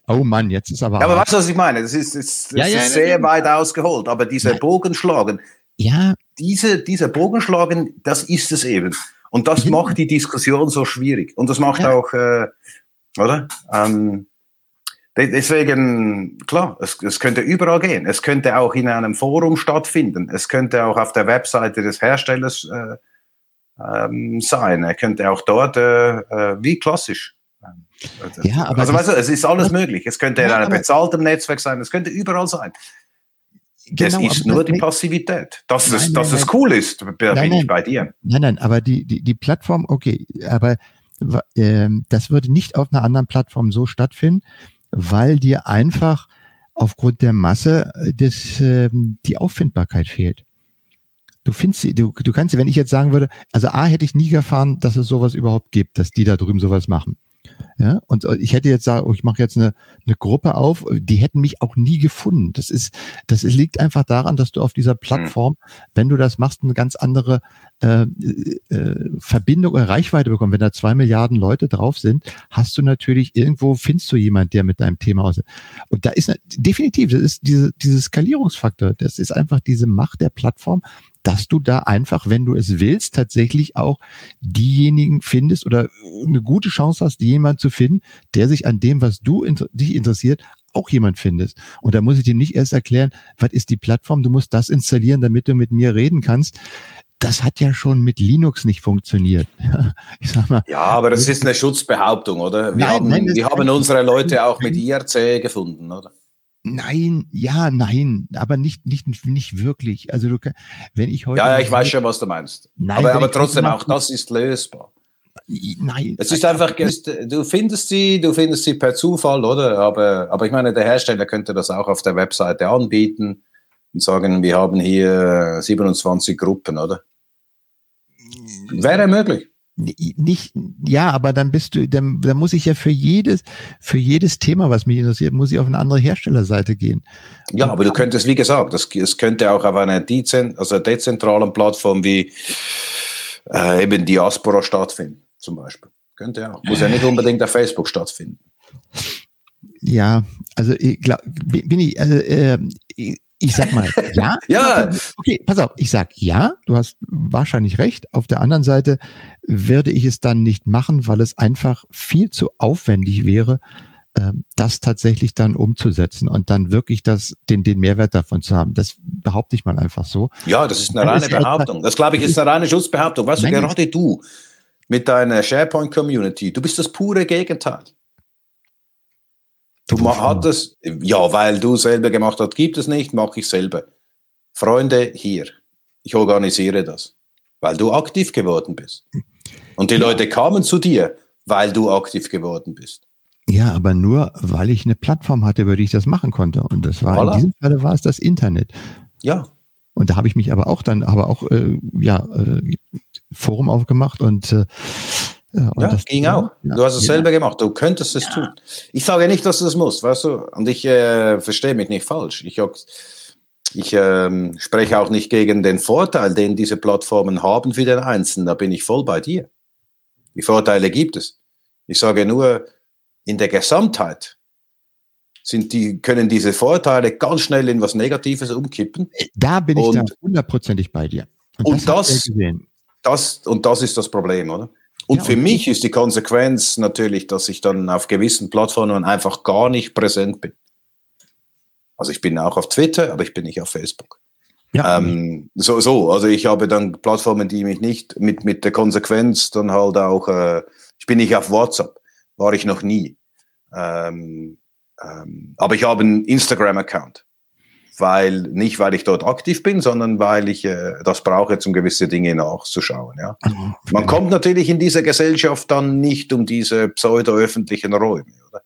oh Mann, jetzt ist aber. Ja, aber weißt du, was ich meine? Das ist, das, das ja, ja, ist sehr weit ausgeholt. Aber dieser Bogenschlagen, ja. diese, dieser Bogenschlagen, das ist es eben. Und das ja. macht die Diskussion so schwierig. Und das macht ja. auch, äh, oder? Ähm, Deswegen, klar, es, es könnte überall gehen. Es könnte auch in einem Forum stattfinden. Es könnte auch auf der Webseite des Herstellers äh, ähm, sein. Er könnte auch dort, äh, äh, wie klassisch. Ja, aber also, weißt du, es ist alles möglich. Es könnte ja, in einem bezahlten Netzwerk sein. Es könnte überall sein. Genau, es ist nur die Passivität. Dass, nein, es, dass nein, es cool ist, bin nein, ich bei dir. Nein, nein, aber die, die, die Plattform, okay, aber äh, das würde nicht auf einer anderen Plattform so stattfinden weil dir einfach aufgrund der Masse äh, des, äh, die Auffindbarkeit fehlt. Du findest sie, du, du kannst, wenn ich jetzt sagen würde, also A hätte ich nie erfahren, dass es sowas überhaupt gibt, dass die da drüben sowas machen. Ja, und ich hätte jetzt sagen, oh, ich mache jetzt eine, eine Gruppe auf, die hätten mich auch nie gefunden. Das ist, das ist, liegt einfach daran, dass du auf dieser hm. Plattform, wenn du das machst, eine ganz andere äh, äh, Verbindung oder Reichweite bekommst. Wenn da zwei Milliarden Leute drauf sind, hast du natürlich irgendwo findest du jemand, der mit deinem Thema aus. Und da ist definitiv, das ist diese, diese Skalierungsfaktor. Das ist einfach diese Macht der Plattform, dass du da einfach, wenn du es willst, tatsächlich auch diejenigen findest oder eine gute Chance hast, jemand zu finden, der sich an dem, was du inter dich interessiert, auch jemand findest. Und da muss ich dir nicht erst erklären, was ist die Plattform, du musst das installieren, damit du mit mir reden kannst. Das hat ja schon mit Linux nicht funktioniert. [LAUGHS] Ich sag mal, ja, aber das ist eine Schutzbehauptung, oder? Wir nein, haben, nein, wir haben unsere Leute auch mit IRC gefunden, oder? Nein, ja, nein, aber nicht, nicht, nicht wirklich. Also du, wenn ich heute. Ja, ja ich weiß schon, was du meinst. Nein, aber, aber trotzdem, auch das ist lösbar. Nein. Es ist einfach, du findest sie, du findest sie per Zufall, oder? Aber, aber ich meine, der Hersteller könnte das auch auf der Webseite anbieten und sagen, wir haben hier 27 Gruppen, oder? Wäre möglich nicht, ja, aber dann bist du, dann, dann muss ich ja für jedes, für jedes Thema, was mich interessiert, muss ich auf eine andere Herstellerseite gehen. Ja, aber du könntest, wie gesagt, das, es könnte auch auf einer dezent, also dezentralen Plattform wie äh, eben Diaspora stattfinden, zum Beispiel. Könnte auch. Muss ja nicht unbedingt auf Facebook stattfinden. Ja, also ich glaub, bin ich, also, äh, ich sag mal, ja. [LAUGHS] ja. Okay, pass auf, ich sag ja, du hast wahrscheinlich recht. Auf der anderen Seite werde ich es dann nicht machen, weil es einfach viel zu aufwendig wäre, ähm, das tatsächlich dann umzusetzen und dann wirklich das, den, den Mehrwert davon zu haben. Das behaupte ich mal einfach so. Ja, das ist eine reine Behauptung. Das glaube ich ist eine reine Schutzbehauptung. Weißt du, gerade du mit deiner SharePoint-Community, du bist das pure Gegenteil. Du hattest, ja, weil du selber gemacht hast, gibt es nicht, mache ich selber. Freunde hier, ich organisiere das, weil du aktiv geworden bist. Und die ja. Leute kamen zu dir, weil du aktiv geworden bist. Ja, aber nur, weil ich eine Plattform hatte, über die ich das machen konnte. Und das war voilà. in diesem Falle war es das Internet. Ja. Und da habe ich mich aber auch dann, aber auch äh, ja äh, Forum aufgemacht und äh, ja, ja das ging auch. Ja, du hast es ja. selber gemacht. Du könntest es tun. Ich sage nicht, dass du das musst, weißt du? Und ich äh, verstehe mich nicht falsch. Ich, ich äh, spreche auch nicht gegen den Vorteil, den diese Plattformen haben für den Einzelnen. Da bin ich voll bei dir. Die Vorteile gibt es. Ich sage nur, in der Gesamtheit sind die, können diese Vorteile ganz schnell in was Negatives umkippen. Da bin ich und, da hundertprozentig bei dir. Und, das, und das, das, und das ist das Problem, oder? Und ja, für mich ist die Konsequenz natürlich, dass ich dann auf gewissen Plattformen einfach gar nicht präsent bin. Also ich bin auch auf Twitter, aber ich bin nicht auf Facebook. Ja. Ähm, so, so, also ich habe dann Plattformen, die mich nicht mit, mit der Konsequenz dann halt auch, äh, ich bin nicht auf WhatsApp, war ich noch nie. Ähm, ähm, aber ich habe einen Instagram-Account weil nicht weil ich dort aktiv bin, sondern weil ich äh, das brauche, um gewisse Dinge nachzuschauen. Ja. Mhm. Man kommt natürlich in dieser Gesellschaft dann nicht um diese pseudo-öffentlichen Räume, oder?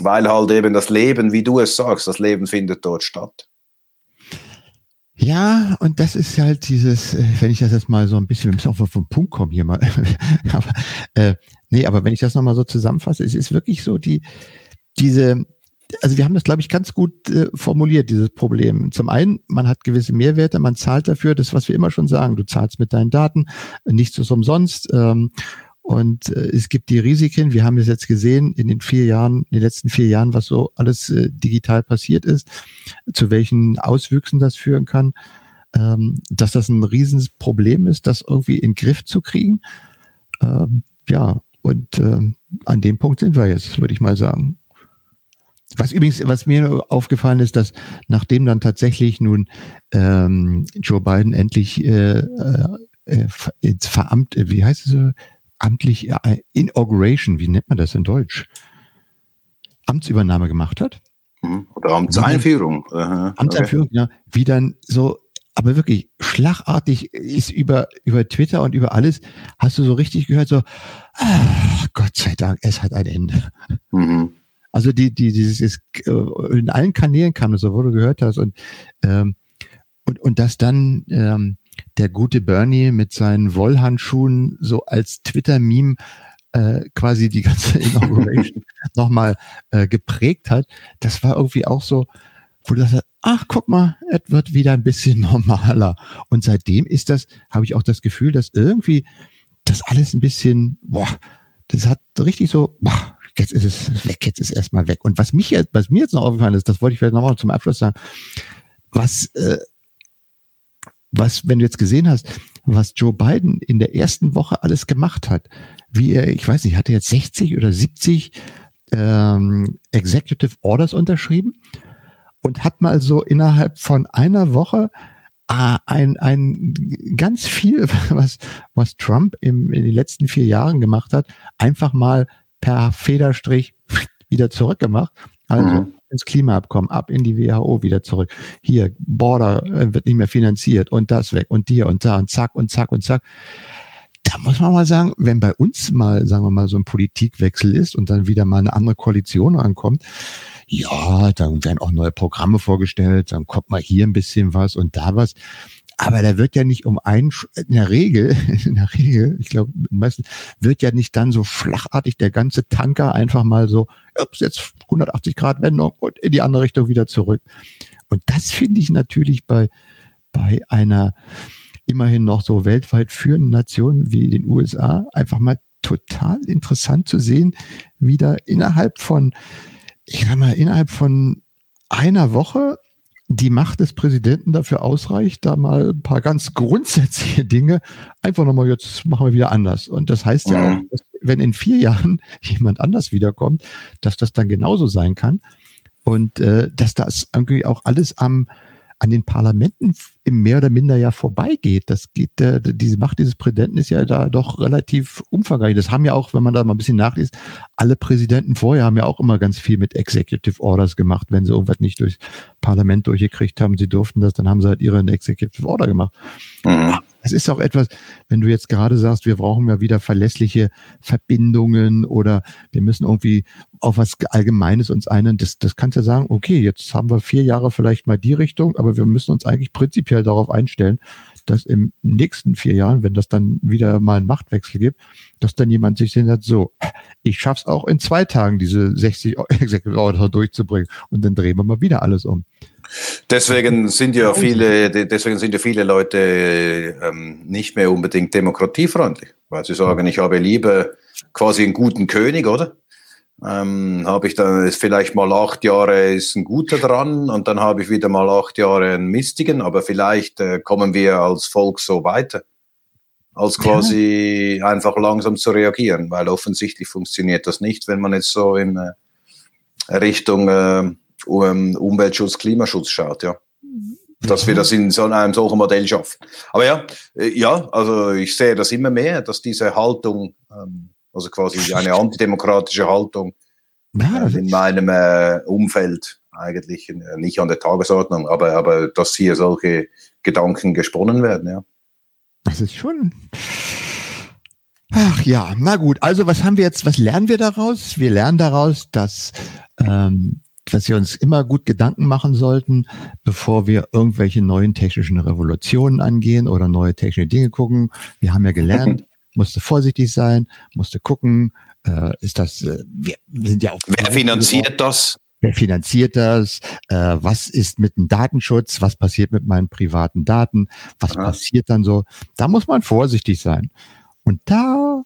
weil halt eben das Leben, wie du es sagst, das Leben findet dort statt. Ja, und das ist halt dieses, äh, wenn ich das jetzt mal so ein bisschen, wir müssen auch vom Punkt kommen hier mal, [LAUGHS] aber, äh, nee, aber wenn ich das nochmal so zusammenfasse, es ist wirklich so die, diese, also wir haben das, glaube ich, ganz gut äh, formuliert, dieses Problem. Zum einen, man hat gewisse Mehrwerte, man zahlt dafür, das, was wir immer schon sagen, du zahlst mit deinen Daten, nichts ist umsonst. Ähm, und äh, es gibt die Risiken, wir haben es jetzt gesehen in den vier Jahren, in den letzten vier Jahren, was so alles äh, digital passiert ist, zu welchen Auswüchsen das führen kann. ähm, dass das ein Riesenproblem ist, das irgendwie in den Griff zu kriegen. Ähm, ja, und ähm, an dem Punkt sind wir jetzt, würde ich mal sagen. Was übrigens, was mir aufgefallen ist, dass nachdem dann tatsächlich nun ähm, Joe Biden endlich äh, äh, ins Veramt, äh, wie heißt es so, amtlich äh, Inauguration, wie nennt man das in Deutsch? Amtsübernahme gemacht hat. Mhm. Oder Amtseinführung. Amtseinführung, okay. ja. Wie dann so, aber wirklich schlagartig ist über, über Twitter und über alles, hast du so richtig gehört, so, ah, Gott sei Dank, es hat ein Ende. Mhm. Also die, die, dieses, äh, in allen Kanälen kam das so, wo du gehört hast und, ähm, und, und dass dann ähm, der gute Bernie mit seinen Wollhandschuhen so als Twitter-Meme äh, quasi die ganze [LAUGHS] Inauguration nochmal äh, geprägt hat, das war irgendwie auch so, wo du sagst, ach guck mal, es wird wieder ein bisschen [LAUGHS] normaler. Und seitdem ist das, habe ich auch das Gefühl, dass irgendwie das alles ein bisschen, boah, das hat richtig so, boah, jetzt ist es weg, jetzt ist es erstmal weg. Und was mich jetzt, was mir jetzt noch aufgefallen ist, das wollte ich vielleicht nochmal zum Abschluss sagen, was, äh, was, wenn du jetzt gesehen hast, was Joe Biden in der ersten Woche alles gemacht hat, wie er, ich weiß nicht, hat er jetzt 60 oder 70 ähm, Executive Orders unterschrieben und hat mal so innerhalb von einer Woche äh, ein, ein ganz viel, [LAUGHS] was, was Trump im, in den letzten vier Jahren gemacht hat, einfach mal per Federstrich wieder zurückgemacht. Also mhm. ins Klimaabkommen, ab in die WHO wieder zurück. Hier, Border äh, wird nicht mehr finanziert und das weg und dir und da und zack und zack und zack. Da muss man mal sagen, wenn bei uns mal, sagen wir mal, so ein Politikwechsel ist und dann wieder mal eine andere Koalition ankommt, ja, dann werden auch neue Programme vorgestellt, dann kommt mal hier ein bisschen was und da was. Aber da wird ja nicht um einen, in der Regel, [LAUGHS] in der Regel, ich glaube, meistens wird ja nicht dann so flachartig der ganze Tanker einfach mal so, ups, jetzt 180 Grad Wendung und in die andere Richtung wieder zurück. Und das finde ich natürlich bei, bei einer immerhin noch so weltweit führenden Nation wie den USA einfach mal total interessant zu sehen, wie da innerhalb von, ich sag mal, innerhalb von einer Woche die Macht des Präsidenten dafür ausreicht, da mal ein paar ganz grundsätzliche Dinge einfach nochmal, jetzt machen wir wieder anders. Und das heißt ja auch, dass, wenn in vier Jahren [LAUGHS] jemand anders wiederkommt, dass das dann genauso sein kann. Und äh, dass das irgendwie auch alles am, an den Parlamenten im mehr oder minder ja vorbeigeht. Das geht, äh, diese Macht dieses Präsidenten ist ja da doch relativ umfangreich. Das haben ja auch, wenn man da mal ein bisschen nachliest, alle Präsidenten vorher haben ja auch immer ganz viel mit Executive Orders gemacht. Wenn sie irgendwas nicht durchs Parlament durchgekriegt haben, sie durften das, dann haben sie halt ihre Executive Order gemacht. Mhm. Es ist auch etwas, wenn du jetzt gerade sagst, wir brauchen ja wieder verlässliche Verbindungen oder wir müssen irgendwie auf was Allgemeines uns einen, das, das kannst du ja sagen, okay, jetzt haben wir vier Jahre vielleicht mal die Richtung, aber wir müssen uns eigentlich prinzipiell darauf einstellen, dass im nächsten vier Jahren, wenn das dann wieder mal einen Machtwechsel gibt, dass dann jemand sich den sagt, so, ich schaff's auch in zwei Tagen, diese 60 Executive Order durchzubringen und dann drehen wir mal wieder alles um. Deswegen sind ja viele, deswegen sind ja viele Leute ähm, nicht mehr unbedingt demokratiefreundlich, weil sie sagen, ich habe lieber quasi einen guten König, oder? Ähm, habe ich dann vielleicht mal acht Jahre ist ein guter dran und dann habe ich wieder mal acht Jahre einen mistigen, aber vielleicht äh, kommen wir als Volk so weiter, als quasi ja. einfach langsam zu reagieren, weil offensichtlich funktioniert das nicht, wenn man jetzt so in äh, Richtung äh, um Umweltschutz, Klimaschutz schaut, ja. Dass wir das in so einem solchen Modell schaffen. Aber ja, äh, ja, also ich sehe das immer mehr, dass diese Haltung, ähm, also quasi eine antidemokratische Haltung ja, äh, in meinem äh, Umfeld eigentlich nicht an der Tagesordnung, aber, aber dass hier solche Gedanken gesponnen werden, ja. Das ist schon. Ach ja, na gut. Also was haben wir jetzt, was lernen wir daraus? Wir lernen daraus, dass ähm, dass wir uns immer gut Gedanken machen sollten, bevor wir irgendwelche neuen technischen Revolutionen angehen oder neue technische Dinge gucken. Wir haben ja gelernt, [LAUGHS] musste vorsichtig sein, musste gucken, äh, ist das, äh, wir, sind ja auch. Wer finanziert das? Wer finanziert das? Äh, was ist mit dem Datenschutz? Was passiert mit meinen privaten Daten? Was ja. passiert dann so? Da muss man vorsichtig sein. Und da,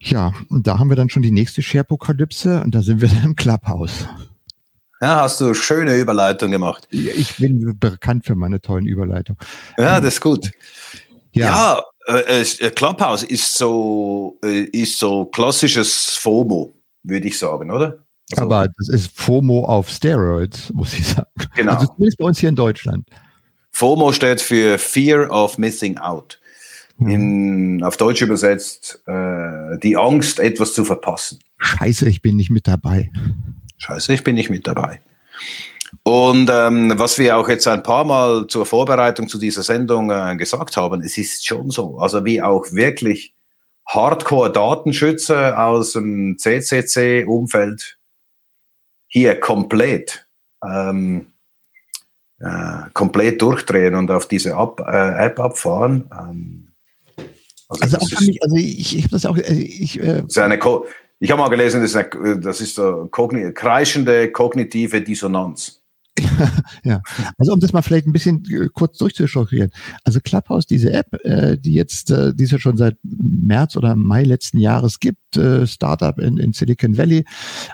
ja, und da haben wir dann schon die nächste Sharepokalypse und da sind wir dann im Clubhouse. Ja, hast du schöne Überleitung gemacht. Ich bin bekannt für meine tollen Überleitungen. Ja, das ist gut. Ja, ja äh, äh, Clubhouse ist so, äh, ist so klassisches FOMO, würde ich sagen, oder? Also, Aber das ist FOMO auf Steroids, [LAUGHS] muss ich sagen. Genau. Also zumindest bei uns hier in Deutschland. FOMO steht für Fear of Missing Out. Hm. In, auf Deutsch übersetzt, äh, die Angst, etwas zu verpassen. Scheiße, ich bin nicht mit dabei. Scheiße, ich bin nicht mit dabei. Und ähm, was wir auch jetzt ein paar Mal zur Vorbereitung zu dieser Sendung äh, gesagt haben, es ist schon so, also wie auch wirklich Hardcore-Datenschützer aus dem CCC-Umfeld hier komplett ähm, äh, komplett durchdrehen und auf diese App, äh, App abfahren. Ähm, also, also, auch ist, mich, also ich, ich habe das auch. Äh, ich, äh, eine ich habe mal gelesen, das ist, eine, das ist eine kogni kreischende kognitive Dissonanz. [LAUGHS] ja, also um das mal vielleicht ein bisschen äh, kurz durchzuschokrieren. Also Clubhouse, diese App, äh, die jetzt, äh, die es ja schon seit März oder Mai letzten Jahres gibt, äh, Startup in, in Silicon Valley,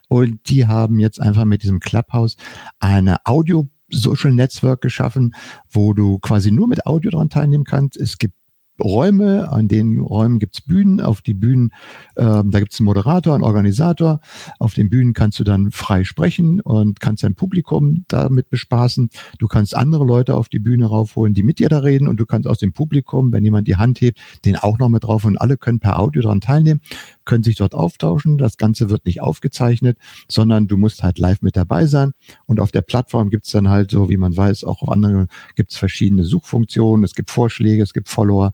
und die haben jetzt einfach mit diesem Clubhouse eine Audio Social Network geschaffen, wo du quasi nur mit Audio dran teilnehmen kannst. Es gibt Räume, an den Räumen gibt's Bühnen, auf die Bühnen, ähm, da gibt's einen Moderator, einen Organisator, auf den Bühnen kannst du dann frei sprechen und kannst dein Publikum damit bespaßen. Du kannst andere Leute auf die Bühne raufholen, die mit dir da reden. Und du kannst aus dem Publikum, wenn jemand die Hand hebt, den auch noch mit drauf. Und alle können per Audio daran teilnehmen, können sich dort auftauschen. Das Ganze wird nicht aufgezeichnet, sondern du musst halt live mit dabei sein. Und auf der Plattform gibt's dann halt so, wie man weiß, auch auf anderen gibt's verschiedene Suchfunktionen, es gibt Vorschläge, es gibt Follower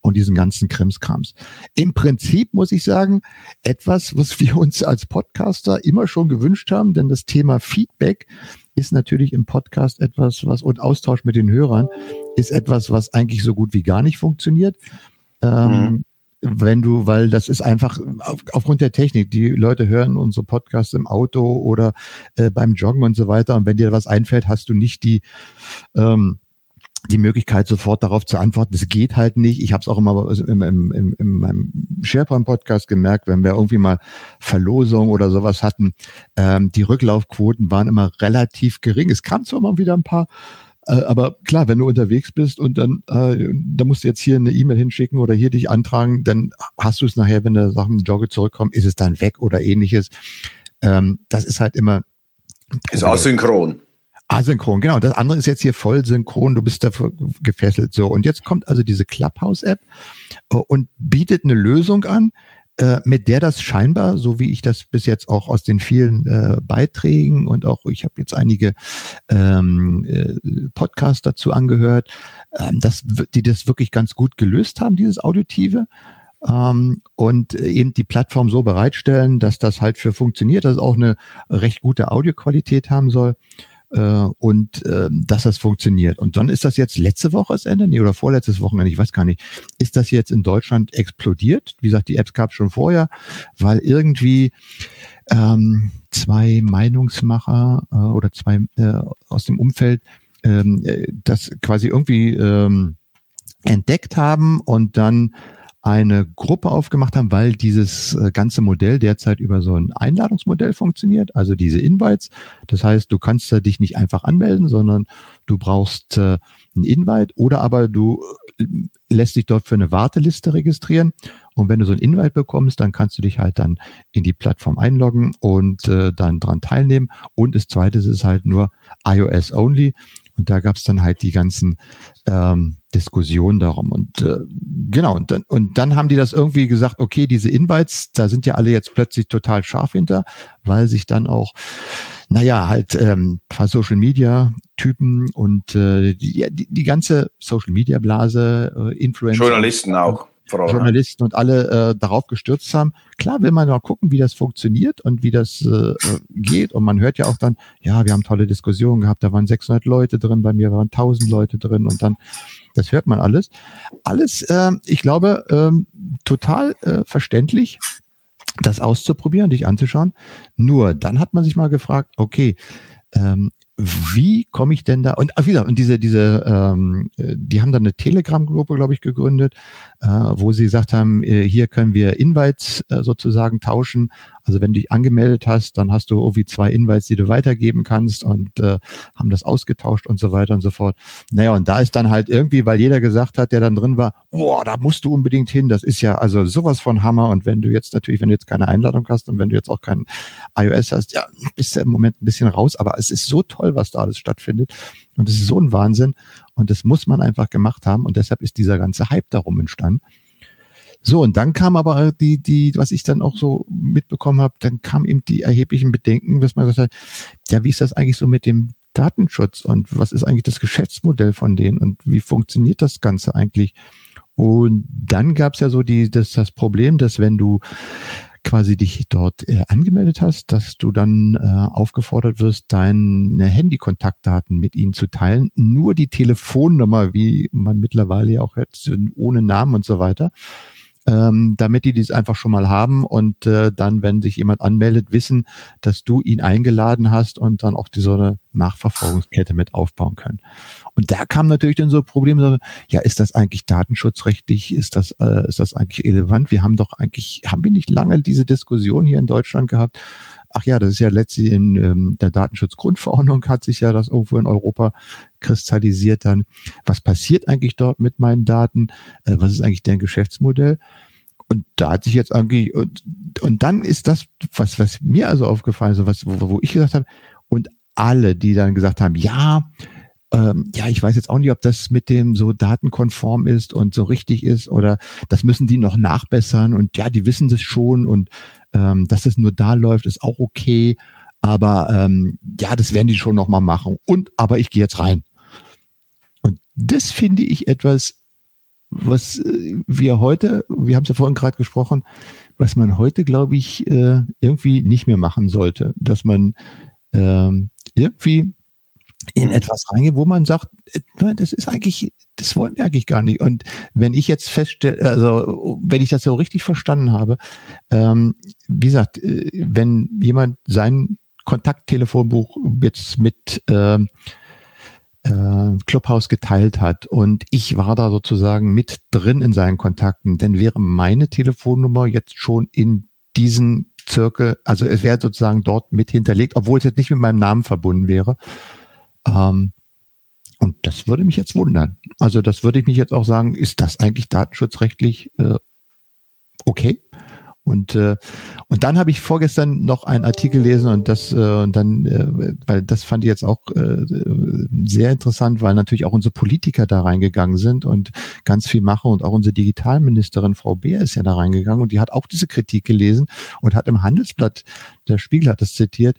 und diesen ganzen Krimskrams. Im Prinzip muss ich sagen, etwas, was wir uns als Podcaster immer schon gewünscht haben, denn das Thema Feedback ist natürlich im Podcast etwas, was und Austausch mit den Hörern ist etwas, was eigentlich so gut wie gar nicht funktioniert. Ähm, mhm. wenn du, weil das ist einfach auf, aufgrund der Technik, die Leute hören unsere Podcasts im Auto oder äh, beim Joggen und so weiter. Und wenn dir was einfällt, hast du nicht die ähm, die Möglichkeit, sofort darauf zu antworten. Das geht halt nicht. Ich habe es auch immer im, im, im, in meinem SharePoint-Podcast gemerkt, wenn wir irgendwie mal Verlosung oder sowas hatten, ähm, die Rücklaufquoten waren immer relativ gering. Es kam zwar mal wieder ein paar, äh, aber klar, wenn du unterwegs bist und dann, äh, da musst du jetzt hier eine E-Mail hinschicken oder hier dich antragen, dann hast du es nachher, wenn der Sachen Jogge zurückkommen, ist es dann weg oder ähnliches. Ähm, das ist halt immer. Ist asynchron. Asynchron, genau. Das andere ist jetzt hier voll synchron, du bist dafür gefesselt. So, und jetzt kommt also diese Clubhouse-App äh, und bietet eine Lösung an, äh, mit der das scheinbar, so wie ich das bis jetzt auch aus den vielen äh, Beiträgen und auch ich habe jetzt einige ähm, äh, Podcasts dazu angehört, ähm, dass die das wirklich ganz gut gelöst haben, dieses Auditive. Ähm, und eben die Plattform so bereitstellen, dass das halt für funktioniert, dass es auch eine recht gute Audioqualität haben soll äh, und äh, dass das funktioniert. Und dann ist das jetzt letzte Woche das Ende, nee, oder vorletztes Wochenende, ich weiß gar nicht, ist das jetzt in Deutschland explodiert? Wie gesagt, die Apps gab es schon vorher, weil irgendwie ähm, zwei Meinungsmacher äh, oder zwei äh, aus dem Umfeld ähm, äh, das quasi irgendwie ähm, entdeckt haben und dann eine Gruppe aufgemacht haben, weil dieses äh, ganze Modell derzeit über so ein Einladungsmodell funktioniert, also diese Invites. Das heißt, du kannst dich nicht einfach anmelden, sondern du brauchst äh, ein Invite oder aber du äh, lässt dich dort für eine Warteliste registrieren. Und wenn du so ein Invite bekommst, dann kannst du dich halt dann in die Plattform einloggen und äh, dann dran teilnehmen. Und das zweite ist halt nur iOS only. Und da gab es dann halt die ganzen ähm, Diskussionen darum. Und äh, genau, und dann, und dann haben die das irgendwie gesagt, okay, diese Invites, da sind ja alle jetzt plötzlich total scharf hinter, weil sich dann auch, naja, halt ähm, paar Social Media Typen und äh, die, die, die ganze Social Media Blase, äh, Influencer. Journalisten auch. Frau, Journalisten und alle äh, darauf gestürzt haben. Klar will man mal gucken, wie das funktioniert und wie das äh, geht. Und man hört ja auch dann, ja, wir haben tolle Diskussionen gehabt, da waren 600 Leute drin, bei mir waren 1000 Leute drin und dann, das hört man alles. Alles, äh, ich glaube, äh, total äh, verständlich das auszuprobieren, dich anzuschauen. Nur dann hat man sich mal gefragt, okay, ähm, wie komme ich denn da? Und ach, wieder, und diese, diese, ähm, die haben dann eine Telegram-Gruppe, glaube ich, gegründet, äh, wo sie gesagt haben, äh, hier können wir Invites äh, sozusagen tauschen Also wenn du dich angemeldet hast, dann hast du irgendwie zwei Invites, die du weitergeben kannst und äh, haben das ausgetauscht und so weiter und so fort. Naja, und da ist dann halt irgendwie, weil jeder gesagt hat, der dann drin war, boah, da musst du unbedingt hin. Das ist ja also sowas von Hammer. Und wenn du jetzt natürlich, wenn du jetzt keine Einladung hast und wenn du jetzt auch kein iOS hast, ja, bist du im Moment ein bisschen raus. Aber es ist so toll, was da alles stattfindet. Und es ist so ein Wahnsinn. Und das muss man einfach gemacht haben. Und deshalb ist dieser ganze Hype darum entstanden. So, und dann kam aber die, die, was ich dann auch so mitbekommen habe, dann kam eben die erheblichen Bedenken, dass man gesagt hat, ja, wie ist das eigentlich so mit dem Datenschutz und was ist eigentlich das Geschäftsmodell von denen und wie funktioniert das Ganze eigentlich? Und dann gab es ja so die, das, das Problem, dass wenn du quasi dich dort äh, angemeldet hast, dass du dann äh, aufgefordert wirst, deine Handykontaktdaten mit ihnen zu teilen. Nur die Telefonnummer, wie man mittlerweile ja auch jetzt ohne Namen und so weiter ähm, damit die dies einfach schon mal haben und äh, dann, wenn sich jemand anmeldet, wissen, dass du ihn eingeladen hast und dann auch die so eine Nachverfolgungskette mit aufbauen können. Und da kam natürlich dann so Probleme, ja, ist das eigentlich datenschutzrechtlich? Ist das, äh, ist das eigentlich relevant? Wir haben doch eigentlich, haben wir nicht lange diese Diskussion hier in Deutschland gehabt? Ach ja, das ist ja letztlich in ähm, der Datenschutzgrundverordnung hat sich ja das irgendwo in Europa kristallisiert dann. Was passiert eigentlich dort mit meinen Daten? Äh, was ist eigentlich deren Geschäftsmodell? Und da hat sich jetzt eigentlich, und, und dann ist das, was, was mir also aufgefallen ist, was, wo, wo ich gesagt habe, und alle, die dann gesagt haben, ja, ähm, ja, ich weiß jetzt auch nicht, ob das mit dem so datenkonform ist und so richtig ist oder das müssen die noch nachbessern und ja, die wissen das schon und ähm, dass es nur da läuft, ist auch okay. Aber ähm, ja, das werden die schon nochmal machen. Und aber ich gehe jetzt rein. Und das finde ich etwas, was äh, wir heute, wir haben es ja vorhin gerade gesprochen, was man heute, glaube ich, äh, irgendwie nicht mehr machen sollte. Dass man ähm, irgendwie in etwas reingeht, wo man sagt, äh, das ist eigentlich, das wollen wir eigentlich gar nicht. Und wenn ich jetzt feststelle, also wenn ich das so richtig verstanden habe, ähm, wie gesagt, äh, wenn jemand sein Kontakttelefonbuch jetzt mit ähm, äh, Clubhouse geteilt hat und ich war da sozusagen mit drin in seinen Kontakten, dann wäre meine Telefonnummer jetzt schon in diesen Zirkel, also es wäre sozusagen dort mit hinterlegt, obwohl es jetzt nicht mit meinem Namen verbunden wäre. Ähm, und das würde mich jetzt wundern. Also das würde ich mich jetzt auch sagen, ist das eigentlich datenschutzrechtlich äh, okay? Und, äh, und dann habe ich vorgestern noch einen Artikel gelesen und das, äh, und dann, äh, weil das fand ich jetzt auch äh, sehr interessant, weil natürlich auch unsere Politiker da reingegangen sind und ganz viel machen und auch unsere Digitalministerin Frau Beer ist ja da reingegangen und die hat auch diese Kritik gelesen und hat im Handelsblatt, der Spiegel hat das zitiert,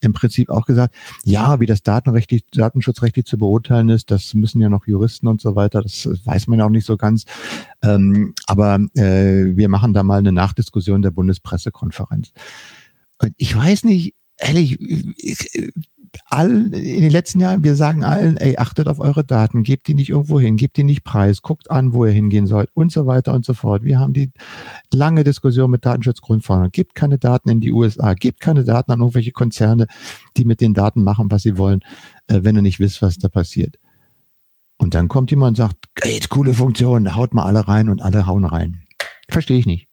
im Prinzip auch gesagt, ja, wie das datenrechtlich, datenschutzrechtlich zu beurteilen ist, das müssen ja noch Juristen und so weiter, das weiß man ja auch nicht so ganz. Ähm, aber äh, wir machen da mal eine Nachdiskussion der Bundespressekonferenz. Und ich weiß nicht, ehrlich, ich, all, in den letzten Jahren, wir sagen allen, ey, achtet auf eure Daten, gebt die nicht irgendwo hin, gebt die nicht preis, guckt an, wo ihr hingehen sollt und so weiter und so fort. Wir haben die lange Diskussion mit Datenschutzgrundverordnung. Gebt keine Daten in die USA, gebt keine Daten an irgendwelche Konzerne, die mit den Daten machen, was sie wollen, äh, wenn ihr nicht wisst, was da passiert. Und dann kommt jemand und sagt, great, coole Funktion, haut mal alle rein und alle hauen rein. Verstehe ich nicht.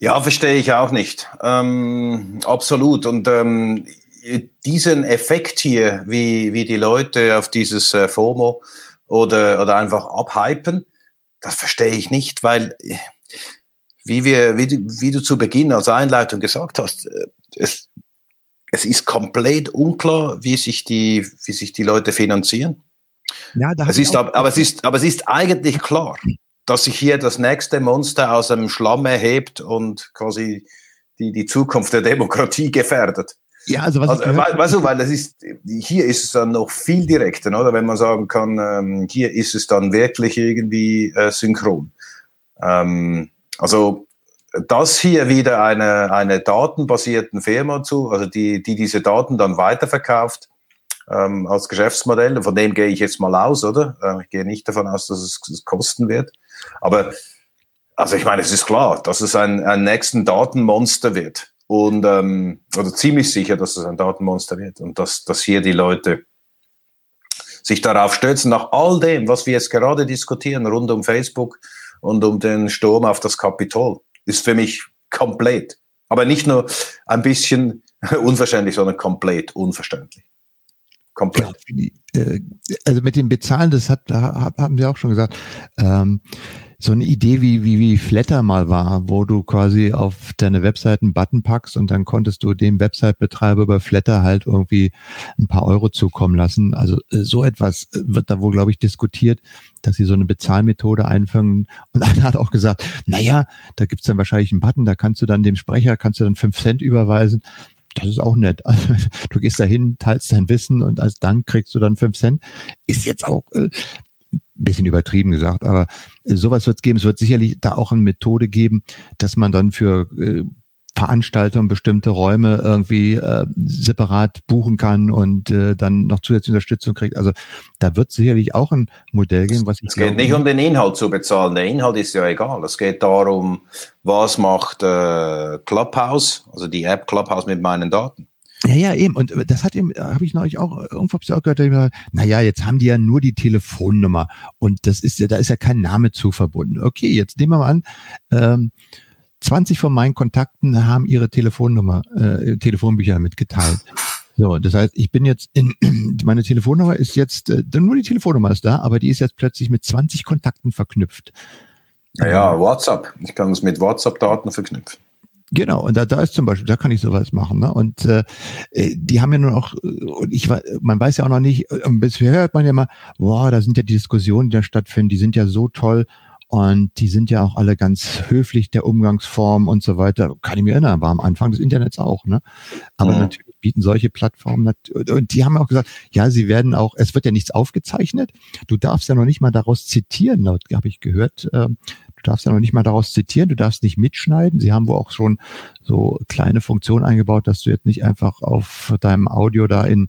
Ja, verstehe ich auch nicht. Ähm, absolut. Und ähm, diesen Effekt hier, wie, wie die Leute auf dieses äh, FOMO oder, oder einfach abhypen, das verstehe ich nicht, weil wie, wir, wie, du, wie du zu Beginn als Einleitung gesagt hast, äh, es, es ist komplett unklar, wie sich die, wie sich die Leute finanzieren. Ja, es ist, aber, aber, es ist, aber es ist eigentlich klar, dass sich hier das nächste Monster aus dem Schlamm erhebt und quasi die, die Zukunft der Demokratie gefährdet. Ja, also was also, weißt du, weil das ist, hier ist es dann noch viel direkter, oder? Wenn man sagen kann, ähm, hier ist es dann wirklich irgendwie äh, synchron. Ähm, also das hier wieder eine, eine datenbasierten Firma zu, also die, die diese Daten dann weiterverkauft ähm, als Geschäftsmodell, von dem gehe ich jetzt mal aus, oder? Äh, ich gehe nicht davon aus, dass es, es kosten wird. Aber also ich meine, es ist klar, dass es ein, ein nächsten Datenmonster wird und ähm, oder ziemlich sicher, dass es ein Datenmonster wird und dass, dass hier die Leute sich darauf stürzen, nach all dem, was wir jetzt gerade diskutieren, rund um Facebook und um den Sturm auf das Kapitol, ist für mich komplett Aber nicht nur ein bisschen [LAUGHS] unverständlich, sondern komplett unverständlich. Komplett. Ja, äh, also mit dem Bezahlen, das hat, haben wir auch schon gesagt. Ähm, so eine Idee wie, wie, wie Flatter mal war, wo du quasi auf deine Webseite einen Button packst und dann konntest du dem Website-Betreiber über Flatter halt irgendwie ein paar Euro zukommen lassen. Also äh, so etwas wird da wohl, glaube ich, diskutiert, dass sie so eine Bezahlmethode einfangen. Und [LAUGHS] einer hat auch gesagt, naja, da gibt's dann wahrscheinlich einen Button, da kannst du dann dem Sprecher, kannst du dann fünf Cent überweisen. Das ist auch nett. [LAUGHS] Also, du gehst dahin, teilst dein Wissen und als Dank kriegst du dann fünf Cent. Ist jetzt auch äh, bisschen übertrieben gesagt, aber äh, sowas wird es geben. Es wird sicherlich da auch eine Methode geben, dass man dann für äh, Veranstaltungen bestimmte Räume irgendwie äh, separat buchen kann und äh, dann noch zusätzliche Unterstützung kriegt. Also da wird sicherlich auch ein Modell geben, was ich Es geht nicht um den Inhalt zu bezahlen. Der Inhalt ist ja egal. Es geht darum, was macht äh, Clubhouse, also die App Clubhouse mit meinen Daten. Ja, ja, eben. Und äh, das hat ihm, äh, habe ich neulich auch, äh, irgendwo habe auch gehört, naja, jetzt haben die ja nur die Telefonnummer und das ist ja, da ist ja kein Name zu verbunden. Okay, jetzt nehmen wir mal an, ähm, 20 von meinen Kontakten haben ihre Telefonnummer, äh, Telefonbücher mitgeteilt. So, das heißt, ich bin jetzt in, [CLEARS THROAT] meine Telefonnummer ist jetzt, äh, nur die Telefonnummer ist da, aber die ist jetzt plötzlich mit 20 Kontakten verknüpft. Ja, WhatsApp. Ich kann es mit WhatsApp-Daten verknüpfen. Genau, und da, da ist zum Beispiel, da kann ich sowas machen. Ne? Und äh, äh die haben ja nur noch, und ich man weiß ja auch noch nicht, bisher hört man ja mal, boah, da sind ja die Diskussionen, die da stattfinden, die sind ja so toll und die sind ja auch alle ganz höflich der Umgangsform und so weiter. Kann ich mir erinnern, war am Anfang des Internets auch, ne? Aber ja. natürlich bieten solche Plattformen und die haben auch gesagt, ja, sie werden auch, es wird ja nichts aufgezeichnet. Du darfst ja noch nicht mal daraus zitieren, laut habe ich gehört. Du darfst ja noch nicht mal daraus zitieren, du darfst nicht mitschneiden. Sie haben wohl auch schon so kleine Funktionen eingebaut, dass du jetzt nicht einfach auf deinem Audio da in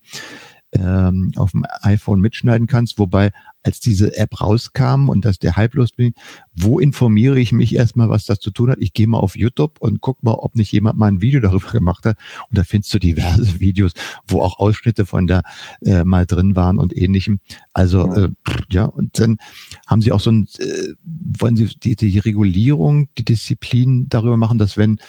ähm, auf dem iPhone mitschneiden kannst, wobei als diese App rauskam und dass der halblos bin, wo informiere ich mich erstmal, was das zu tun hat? Ich gehe mal auf YouTube und guck mal, ob nicht jemand mal ein Video darüber [LAUGHS] gemacht hat. Und da findest du diverse Videos, wo auch Ausschnitte von da äh, mal drin waren und ähnlichem. Also äh, ja, und dann haben sie auch so ein, äh, wollen sie die, die Regulierung, die Disziplin darüber machen, dass wenn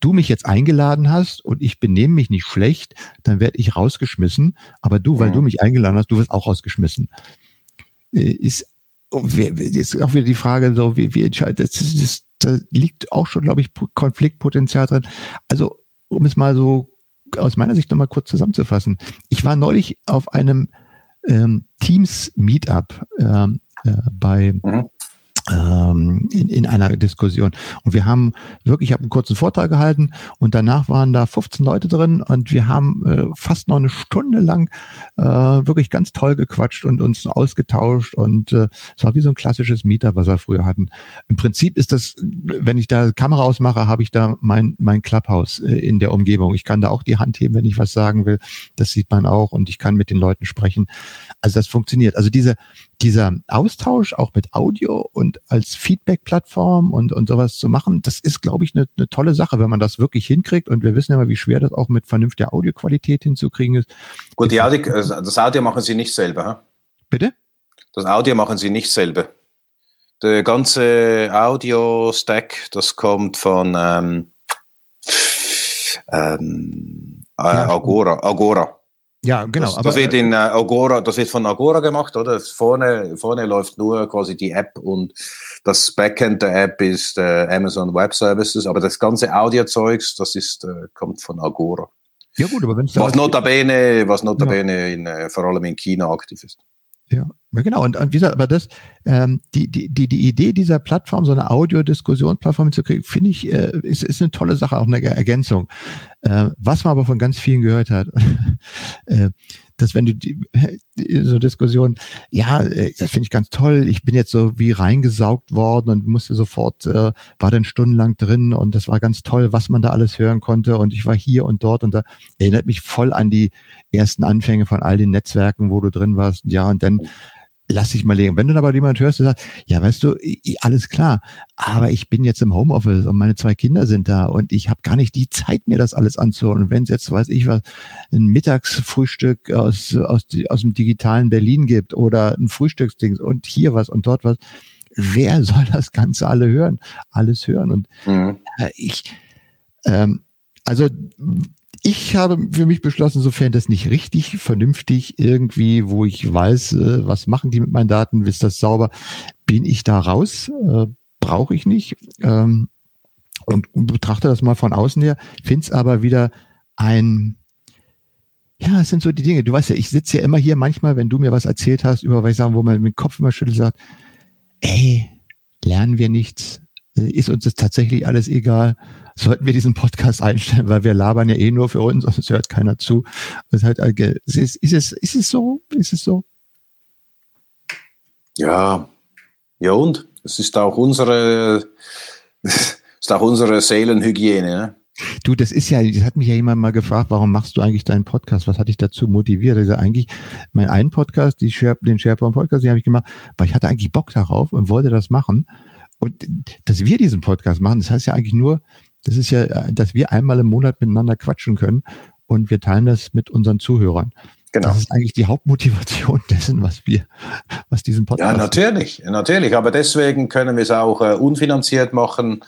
du mich jetzt eingeladen hast und ich benehme mich nicht schlecht, dann werde ich rausgeschmissen. Aber du, weil ja. du mich eingeladen hast, du wirst auch rausgeschmissen. Äh, ist jetzt auch wieder die Frage, so wie, wie entscheidet das, das, da liegt auch schon, glaube ich, Konfliktpotenzial drin. Also, um es mal so aus meiner Sicht nochmal kurz zusammenzufassen. Ich war neulich auf einem ähm, Teams-Meetup ähm, äh, bei mhm ähm, in, in einer Diskussion. Und wir haben wirklich, ich habe einen kurzen Vortrag gehalten und danach waren da 15 Leute drin und wir haben äh, fast noch eine Stunde lang äh, wirklich ganz toll gequatscht und uns ausgetauscht und äh, es war wie so ein klassisches Meetup, was wir früher hatten. Im Prinzip ist das, wenn ich da Kamera ausmache, habe ich da mein, mein Clubhouse äh, in der Umgebung. Ich kann da auch die Hand heben, wenn ich was sagen will. Das sieht man auch und ich kann mit den Leuten sprechen. Also das funktioniert. Also diese, dieser Austausch auch mit Audio und als Feedback-Plattform und, und sowas zu machen, das ist, glaube ich, eine, eine tolle Sache, wenn man das wirklich hinkriegt. Und wir wissen ja mal, wie schwer das auch mit vernünftiger Audioqualität hinzukriegen ist. Gut, die Audio, also das Audio machen Sie nicht selber. Hm? Bitte? Das Audio machen Sie nicht selber. Der ganze Audio-Stack, das kommt von ähm, ähm, äh, Agora. Agora. Ja, genau. Das, das wird in äh, Agora, das wird von Agora gemacht, oder? Vorne, vorne läuft nur quasi die App und das Backend der App ist äh, Amazon Web Services, aber das ganze Audio-Zeugs, das ist, äh, kommt von Agora. Ja gut, aber wenn es was notabene, was notabene ja. in, äh, vor allem in China aktiv ist. Ja, genau. Und, und wie gesagt, aber das, ähm, die, die, die, die Idee dieser Plattform, so eine Audiodiskussionsplattform zu kriegen, finde ich, äh, ist, ist eine tolle Sache, auch eine Ergänzung. Äh, was man aber von ganz vielen gehört hat, [LAUGHS] äh, dass wenn du die, so Diskussionen, ja, äh, das finde ich ganz toll, ich bin jetzt so wie reingesaugt worden und musste sofort, äh, war dann stundenlang drin und das war ganz toll, was man da alles hören konnte und ich war hier und dort und da erinnert mich voll an die ersten Anfänge von all den Netzwerken, wo du drin warst, ja, und dann lass dich mal legen. Wenn du aber jemand hörst, der sagt, ja, weißt du, alles klar, aber ich bin jetzt im Homeoffice und meine zwei Kinder sind da und ich habe gar nicht die Zeit, mir das alles anzuhören. Und wenn es jetzt, weiß ich was, ein Mittagsfrühstück aus, aus, aus dem digitalen Berlin gibt oder ein Frühstücksding und hier was und dort was, wer [LAUGHS] soll das Ganze alle hören? Alles hören. Und mhm. äh, ich, ähm, Also ich habe für mich beschlossen, sofern das nicht richtig, vernünftig irgendwie, wo ich weiß, äh, was machen die mit meinen Daten, ist das sauber, bin ich da raus, äh, brauche ich nicht ähm, und betrachte das mal von außen her, finde es aber wieder ein, ja, es sind so die Dinge. Du weißt ja, ich sitze ja immer hier manchmal, wenn du mir was erzählt hast, über was ich sagen, wo man mit dem Kopf immer schüttelt, sagt, ey, lernen wir nichts, äh, ist uns das tatsächlich alles egal sollten wir diesen Podcast einstellen, weil wir labern ja eh nur für uns und es hört keiner zu. Das halt, ist, ist, es, ist es so? Ist es so? Ja, ja und? Es ist auch unsere, [LAUGHS] ist auch unsere Seelenhygiene. Ne? Du, das ist ja, das hat mich ja jemand mal gefragt, warum machst du eigentlich deinen Podcast? Was hat dich dazu motiviert? Also eigentlich, mein einen Podcast, Share, den SharePoint Podcast, den habe ich gemacht, weil ich hatte eigentlich Bock darauf und wollte das machen. Und dass wir diesen Podcast machen, das heißt ja eigentlich nur, das ist ja, dass wir einmal im Monat miteinander quatschen können und wir teilen das mit unseren Zuhörern. Genau. Das ist eigentlich die Hauptmotivation dessen, was wir, was diesen Podcast. Ja, natürlich, natürlich. Aber deswegen können wir es auch äh, unfinanziert machen.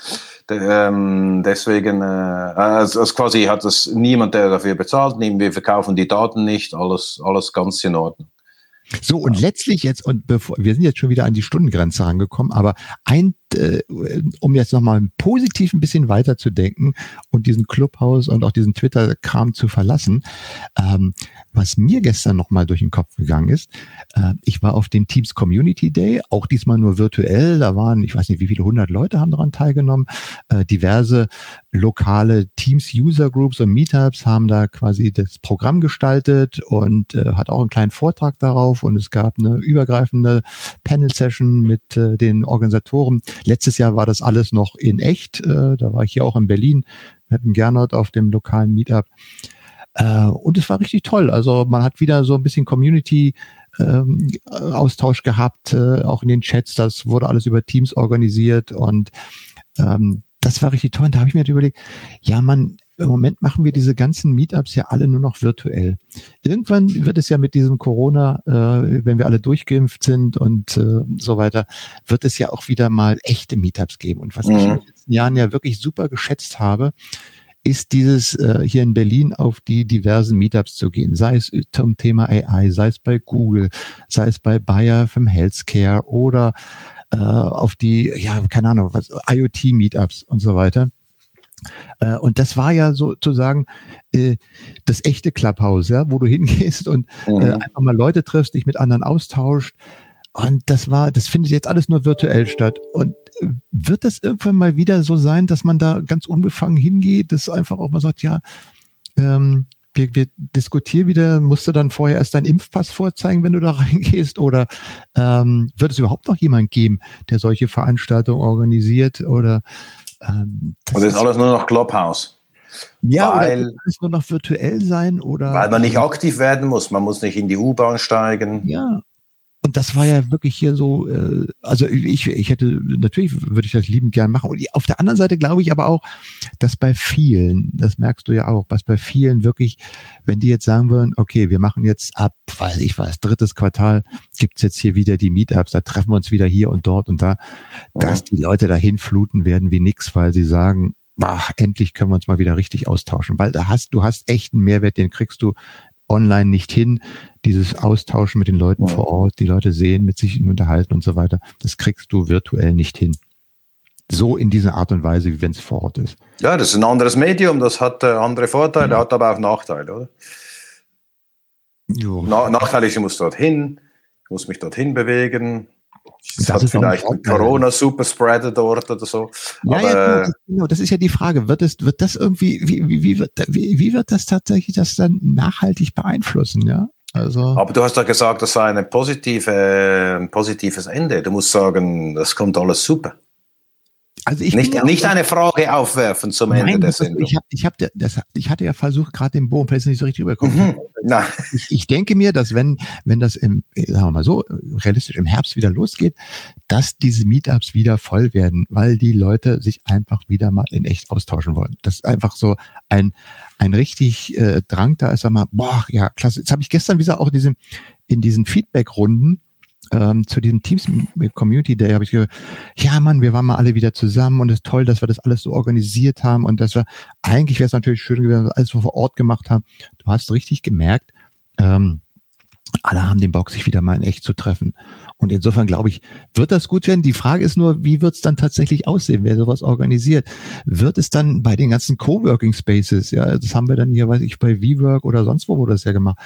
De, ähm, deswegen, äh, also, also quasi hat das niemand, der dafür bezahlt. Wir verkaufen die Daten nicht. Alles, alles ganz in Ordnung. So, und letztlich jetzt, und bevor, wir sind jetzt schon wieder an die Stundengrenze rangekommen, aber ein, äh, um jetzt nochmal positiv ein bisschen weiterzudenken und diesen Clubhouse und auch diesen Twitter-Kram zu verlassen, ähm, was mir gestern nochmal durch den Kopf gegangen ist, äh, ich war auf dem Teams Community Day, auch diesmal nur virtuell, da waren, ich weiß nicht, wie viele hundert Leute haben daran teilgenommen, äh, diverse lokale Teams User Groups und Meetups haben da quasi das Programm gestaltet und äh, hat auch einen kleinen Vortrag darauf und es gab eine übergreifende Panel-Session mit äh, den Organisatoren. Letztes Jahr war das alles noch in echt, äh, da war ich hier auch in Berlin mit dem Gernot auf dem lokalen Meetup. Äh, und es war richtig toll. Also man hat wieder so ein bisschen Community ähm, Austausch gehabt, äh, auch in den Chats. Das wurde alles über Teams organisiert und ähm, das war richtig toll. Und da habe ich mir überlegt, ja, man, im Moment machen wir diese ganzen Meetups ja alle nur noch virtuell. Irgendwann wird es ja mit diesem Corona, äh, wenn wir alle durchgeimpft sind und äh, so weiter, wird es ja auch wieder mal echte Meetups geben. Und was mhm. ich in den letzten Jahren ja wirklich super geschätzt habe, ist dieses äh, hier in Berlin auf die diversen Meetups zu gehen, sei es zum Thema AI, sei es bei Google, sei es bei Bayer vom Healthcare oder äh, auf die, ja, keine Ahnung, was, IoT-Meetups und so weiter. Äh, und das war ja sozusagen äh, das echte Clubhouse, ja, wo du [LAUGHS] hingehst und äh, mhm. äh, einfach mal Leute triffst, dich mit anderen austauscht. Und das war, das findet jetzt alles nur virtuell statt. Und wird das irgendwann mal wieder so sein, dass man da ganz unbefangen hingeht, dass einfach auch mal sagt, ja, ähm, wir, wir diskutieren wieder, musst du dann vorher erst deinen Impfpass vorzeigen, wenn du da [LAUGHS] reingehst? Oder ähm, wird es überhaupt noch jemand geben, der solche Veranstaltungen organisiert? Oder ähm, das Und ist alles nur noch Clubhouse. Ja, weil, oder es nur noch virtuell sein oder. Weil man nicht aktiv werden muss, man muss nicht in die U-Bahn steigen. Ja, und das war ja wirklich hier so, äh, also ich, ich hätte, natürlich würde ich das liebend gern machen. Und auf der anderen Seite glaube ich aber auch, dass bei vielen, das merkst du ja auch, was bei vielen wirklich, wenn die jetzt sagen würden, okay, wir machen jetzt ab, weiß ich was, drittes Quartal, gibt's jetzt hier wieder die Meetups, da treffen wir uns wieder hier und dort und da, dass die Leute dahin fluten werden wie nix, weil sie sagen, ach, endlich können wir uns mal wieder richtig austauschen, weil da hast, du hast echt einen Mehrwert, den kriegst du online nicht hin. Dieses Austauschen mit den Leuten vor Ort, die Leute sehen, mit sich unterhalten und so weiter, das kriegst du virtuell nicht hin. So in dieser Art und Weise, wie wenn es vor Ort ist. Ja, das ist ein anderes Medium, das hat äh, andere Vorteile, ja. hat aber auch Nachteile, oder? Na, Nachteil ist, ich muss dorthin, ich muss mich dorthin bewegen, das, das hat vielleicht ein Corona Superspreader dort oder so. Ja, Aber, ja, das, genau, das ist ja die Frage. Wird es, wird das irgendwie, wie, wie, wie, wird, wie, wie wird das tatsächlich das dann nachhaltig beeinflussen, ja? Also. Aber du hast ja gesagt, das sei eine positive, ein positives Ende. Du musst sagen, das kommt alles super. Also ich nicht, nicht eine Frage aufwerfen zum Nein, Ende der Sendung. Ich, hab, ich, hab, das, ich hatte ja versucht, gerade den Bogen, vielleicht nicht so richtig rübergekommen. Mhm. Ich, ich, denke mir, dass wenn, wenn das im, sagen wir mal so, realistisch im Herbst wieder losgeht, dass diese Meetups wieder voll werden, weil die Leute sich einfach wieder mal in echt austauschen wollen. Das ist einfach so ein, ein richtig äh, Drang da ist, sag mal, boah, ja, klasse. Jetzt habe ich gestern wieder auch diese, in diesen Feedback-Runden ähm, zu diesem Teams Community Day habe ich gehört, ja Mann, wir waren mal alle wieder zusammen und es ist toll, dass wir das alles so organisiert haben und dass wir, eigentlich wäre es natürlich schön gewesen, wenn wir alles vor Ort gemacht haben. Du hast richtig gemerkt, ähm, alle haben den Bock, sich wieder mal in echt zu treffen. Und insofern glaube ich, wird das gut werden. Die Frage ist nur, wie wird es dann tatsächlich aussehen, wer sowas organisiert? Wird es dann bei den ganzen Coworking Spaces, ja, das haben wir dann hier, weiß ich, bei WeWork oder sonst wo wurde das ja gemacht,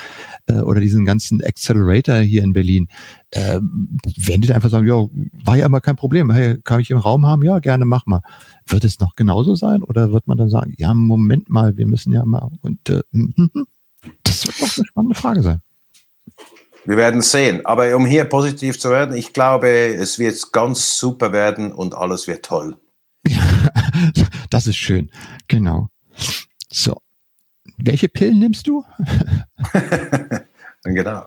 äh, oder diesen ganzen Accelerator hier in Berlin, äh, wenn die einfach sagen, ja, war ja immer kein Problem, hey, kann ich im Raum haben? Ja, gerne, mach mal. Wird es noch genauso sein oder wird man dann sagen, ja, Moment mal, wir müssen ja mal und äh, [LAUGHS] das wird doch eine spannende Frage sein. Wir werden sehen. Aber um hier positiv zu werden, ich glaube, es wird ganz super werden und alles wird toll. [LAUGHS] Das ist schön. Genau. So. Welche Pillen nimmst du? [LAUGHS] genau.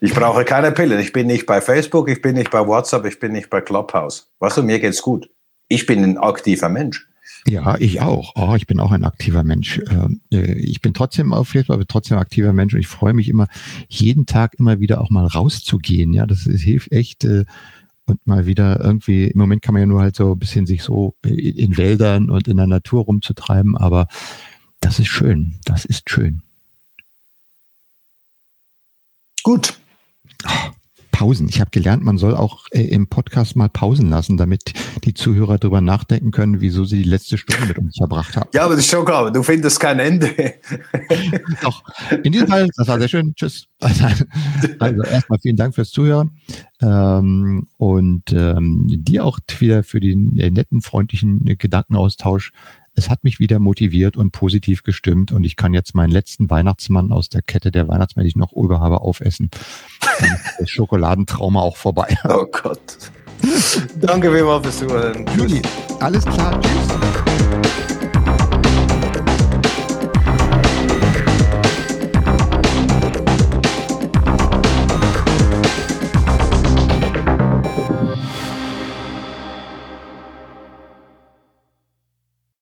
Ich brauche keine Pillen. Ich bin nicht bei Facebook, ich bin nicht bei WhatsApp, ich bin nicht bei Clubhouse. Weißt du, mir geht's gut. Ich bin ein aktiver Mensch. Ja, ich auch. Oh, ich bin auch ein aktiver Mensch. Ähm, äh, ich bin trotzdem auf Facebook, aber trotzdem aktiver Mensch und ich freue mich immer, jeden Tag immer wieder auch mal rauszugehen. Ja, das, hilft echt. Äh, und mal wieder irgendwie, im Moment kann man ja nur halt so ein bisschen sich so in Wäldern und in der Natur rumzutreiben, aber das ist schön. Das ist schön. Gut. Oh. Pausen. Ich habe gelernt, man soll auch äh, im Podcast mal Pausen lassen, damit die Zuhörer darüber nachdenken können, wieso sie die letzte Stunde mit uns verbracht haben. Ja, aber das ist schon klar. Du findest kein Ende. [LAUGHS] Doch. In diesem Fall, das war sehr schön. Tschüss. [LAUGHS] Also erstmal vielen Dank fürs Zuhören ähm, und ähm, dir auch wieder für den äh, netten, freundlichen Gedankenaustausch es hat mich wieder motiviert und positiv gestimmt und ich kann jetzt meinen letzten Weihnachtsmann aus der Kette der Weihnachtsmänner, die ich noch über habe, aufessen. Der Schokoladentrauma auch vorbei. [LAUGHS] Oh Gott. Danke vielmals fürs Zuhören. Juli, alles klar. Tschüss.